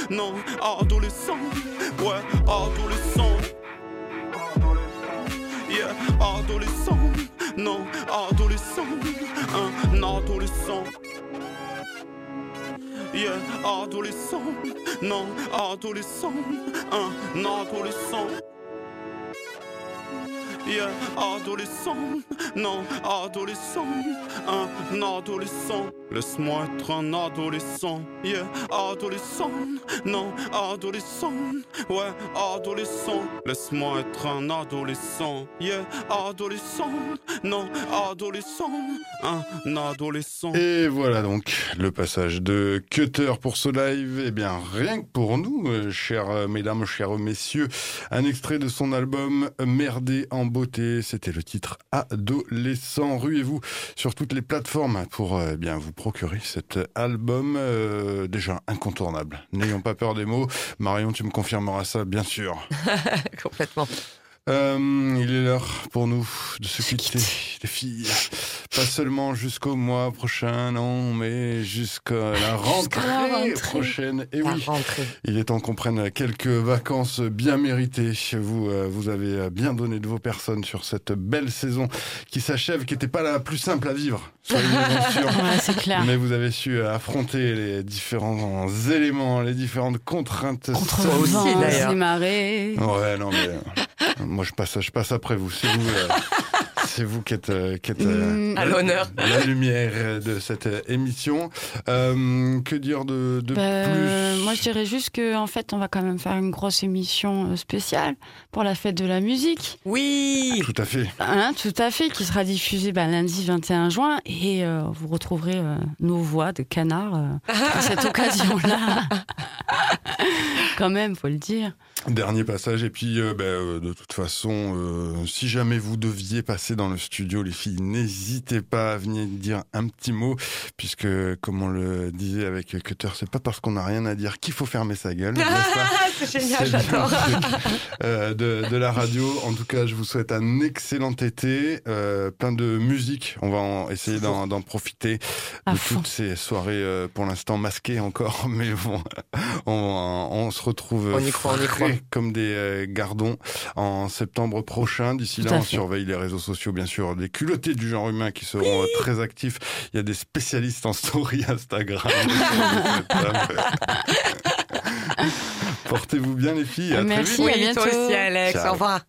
Non, adolescent. Ouais, adolescent. Adolescent. non, adolescent, un adolescent. Yeah, adolescent, non, adolescent, un adolescent. Yeah, adolescent, non, adolescent, un adolescent. Laisse-moi être un adolescent, yeah, adolescent, non, adolescent, ouais, adolescent. Laisse-moi être un adolescent, yeah, adolescent, non, adolescent, un adolescent. Et voilà donc le passage de Cutter pour ce live. Eh bien, rien que pour nous, euh, chères mesdames, chers messieurs, un extrait de son album Merdé en beauté. C'était le titre Adolescent. Ruez-vous sur toutes les plateformes pour euh, bien vous procurer cet album euh, déjà incontournable. N'ayons pas peur des mots. Marion, tu me confirmeras ça, bien sûr. Complètement. Euh, il est l'heure pour nous de se quitter, les filles. Pas seulement jusqu'au mois prochain, non, mais jusqu'à la rentrée, prochaine. Et oui, il est temps qu'on prenne quelques vacances bien méritées. Vous, euh, vous avez bien donné de vos personnes sur cette belle saison qui s'achève, qui n'était pas la plus simple à vivre. c'est clair. Mais vous avez su affronter les différents éléments, les différentes contraintes. Contre aussi, d'ailleurs. Ouais, non, mais moi, je passe, je passe après vous. C'est vous, euh, c'est vous qui êtes, euh, qui êtes euh, à l'honneur, la lumière de cette émission. que dire de, de bah, plus Moi, je dirais juste que en fait, on va quand même faire une grosse émission spéciale pour la fête de la musique. Oui, tout à fait. Hein, tout à fait, qui sera diffusée bah, lundi 21 juin et vous retrouverez nos voix de canard à cette occasion-là. quand même, faut le dire. Dernier passage, et puis euh, ben, euh, de toute façon, euh, si jamais vous deviez passer dans le studio, les filles, n'hésitez pas à venir dire un petit mot, puisque comme on le disait avec Cutter, c'est pas parce qu'on n'a rien à dire qu'il faut fermer sa gueule. c'est génial, j'adore. de, de, la radio. En tout cas, je vous souhaite un excellent été, plein de musique. On va essayer d'en profiter de toutes ces soirées pour l'instant masquées encore, mais bon, on, on se retrouve. On y croit, on y croit comme des euh, gardons en septembre prochain. D'ici là, on surveille les réseaux sociaux, bien sûr, des culottés du genre humain qui seront euh, très actifs. Il y a des spécialistes en story Instagram. Portez-vous bien, les filles. À Merci, très vite. à bientôt. aussi, Alex. Au revoir.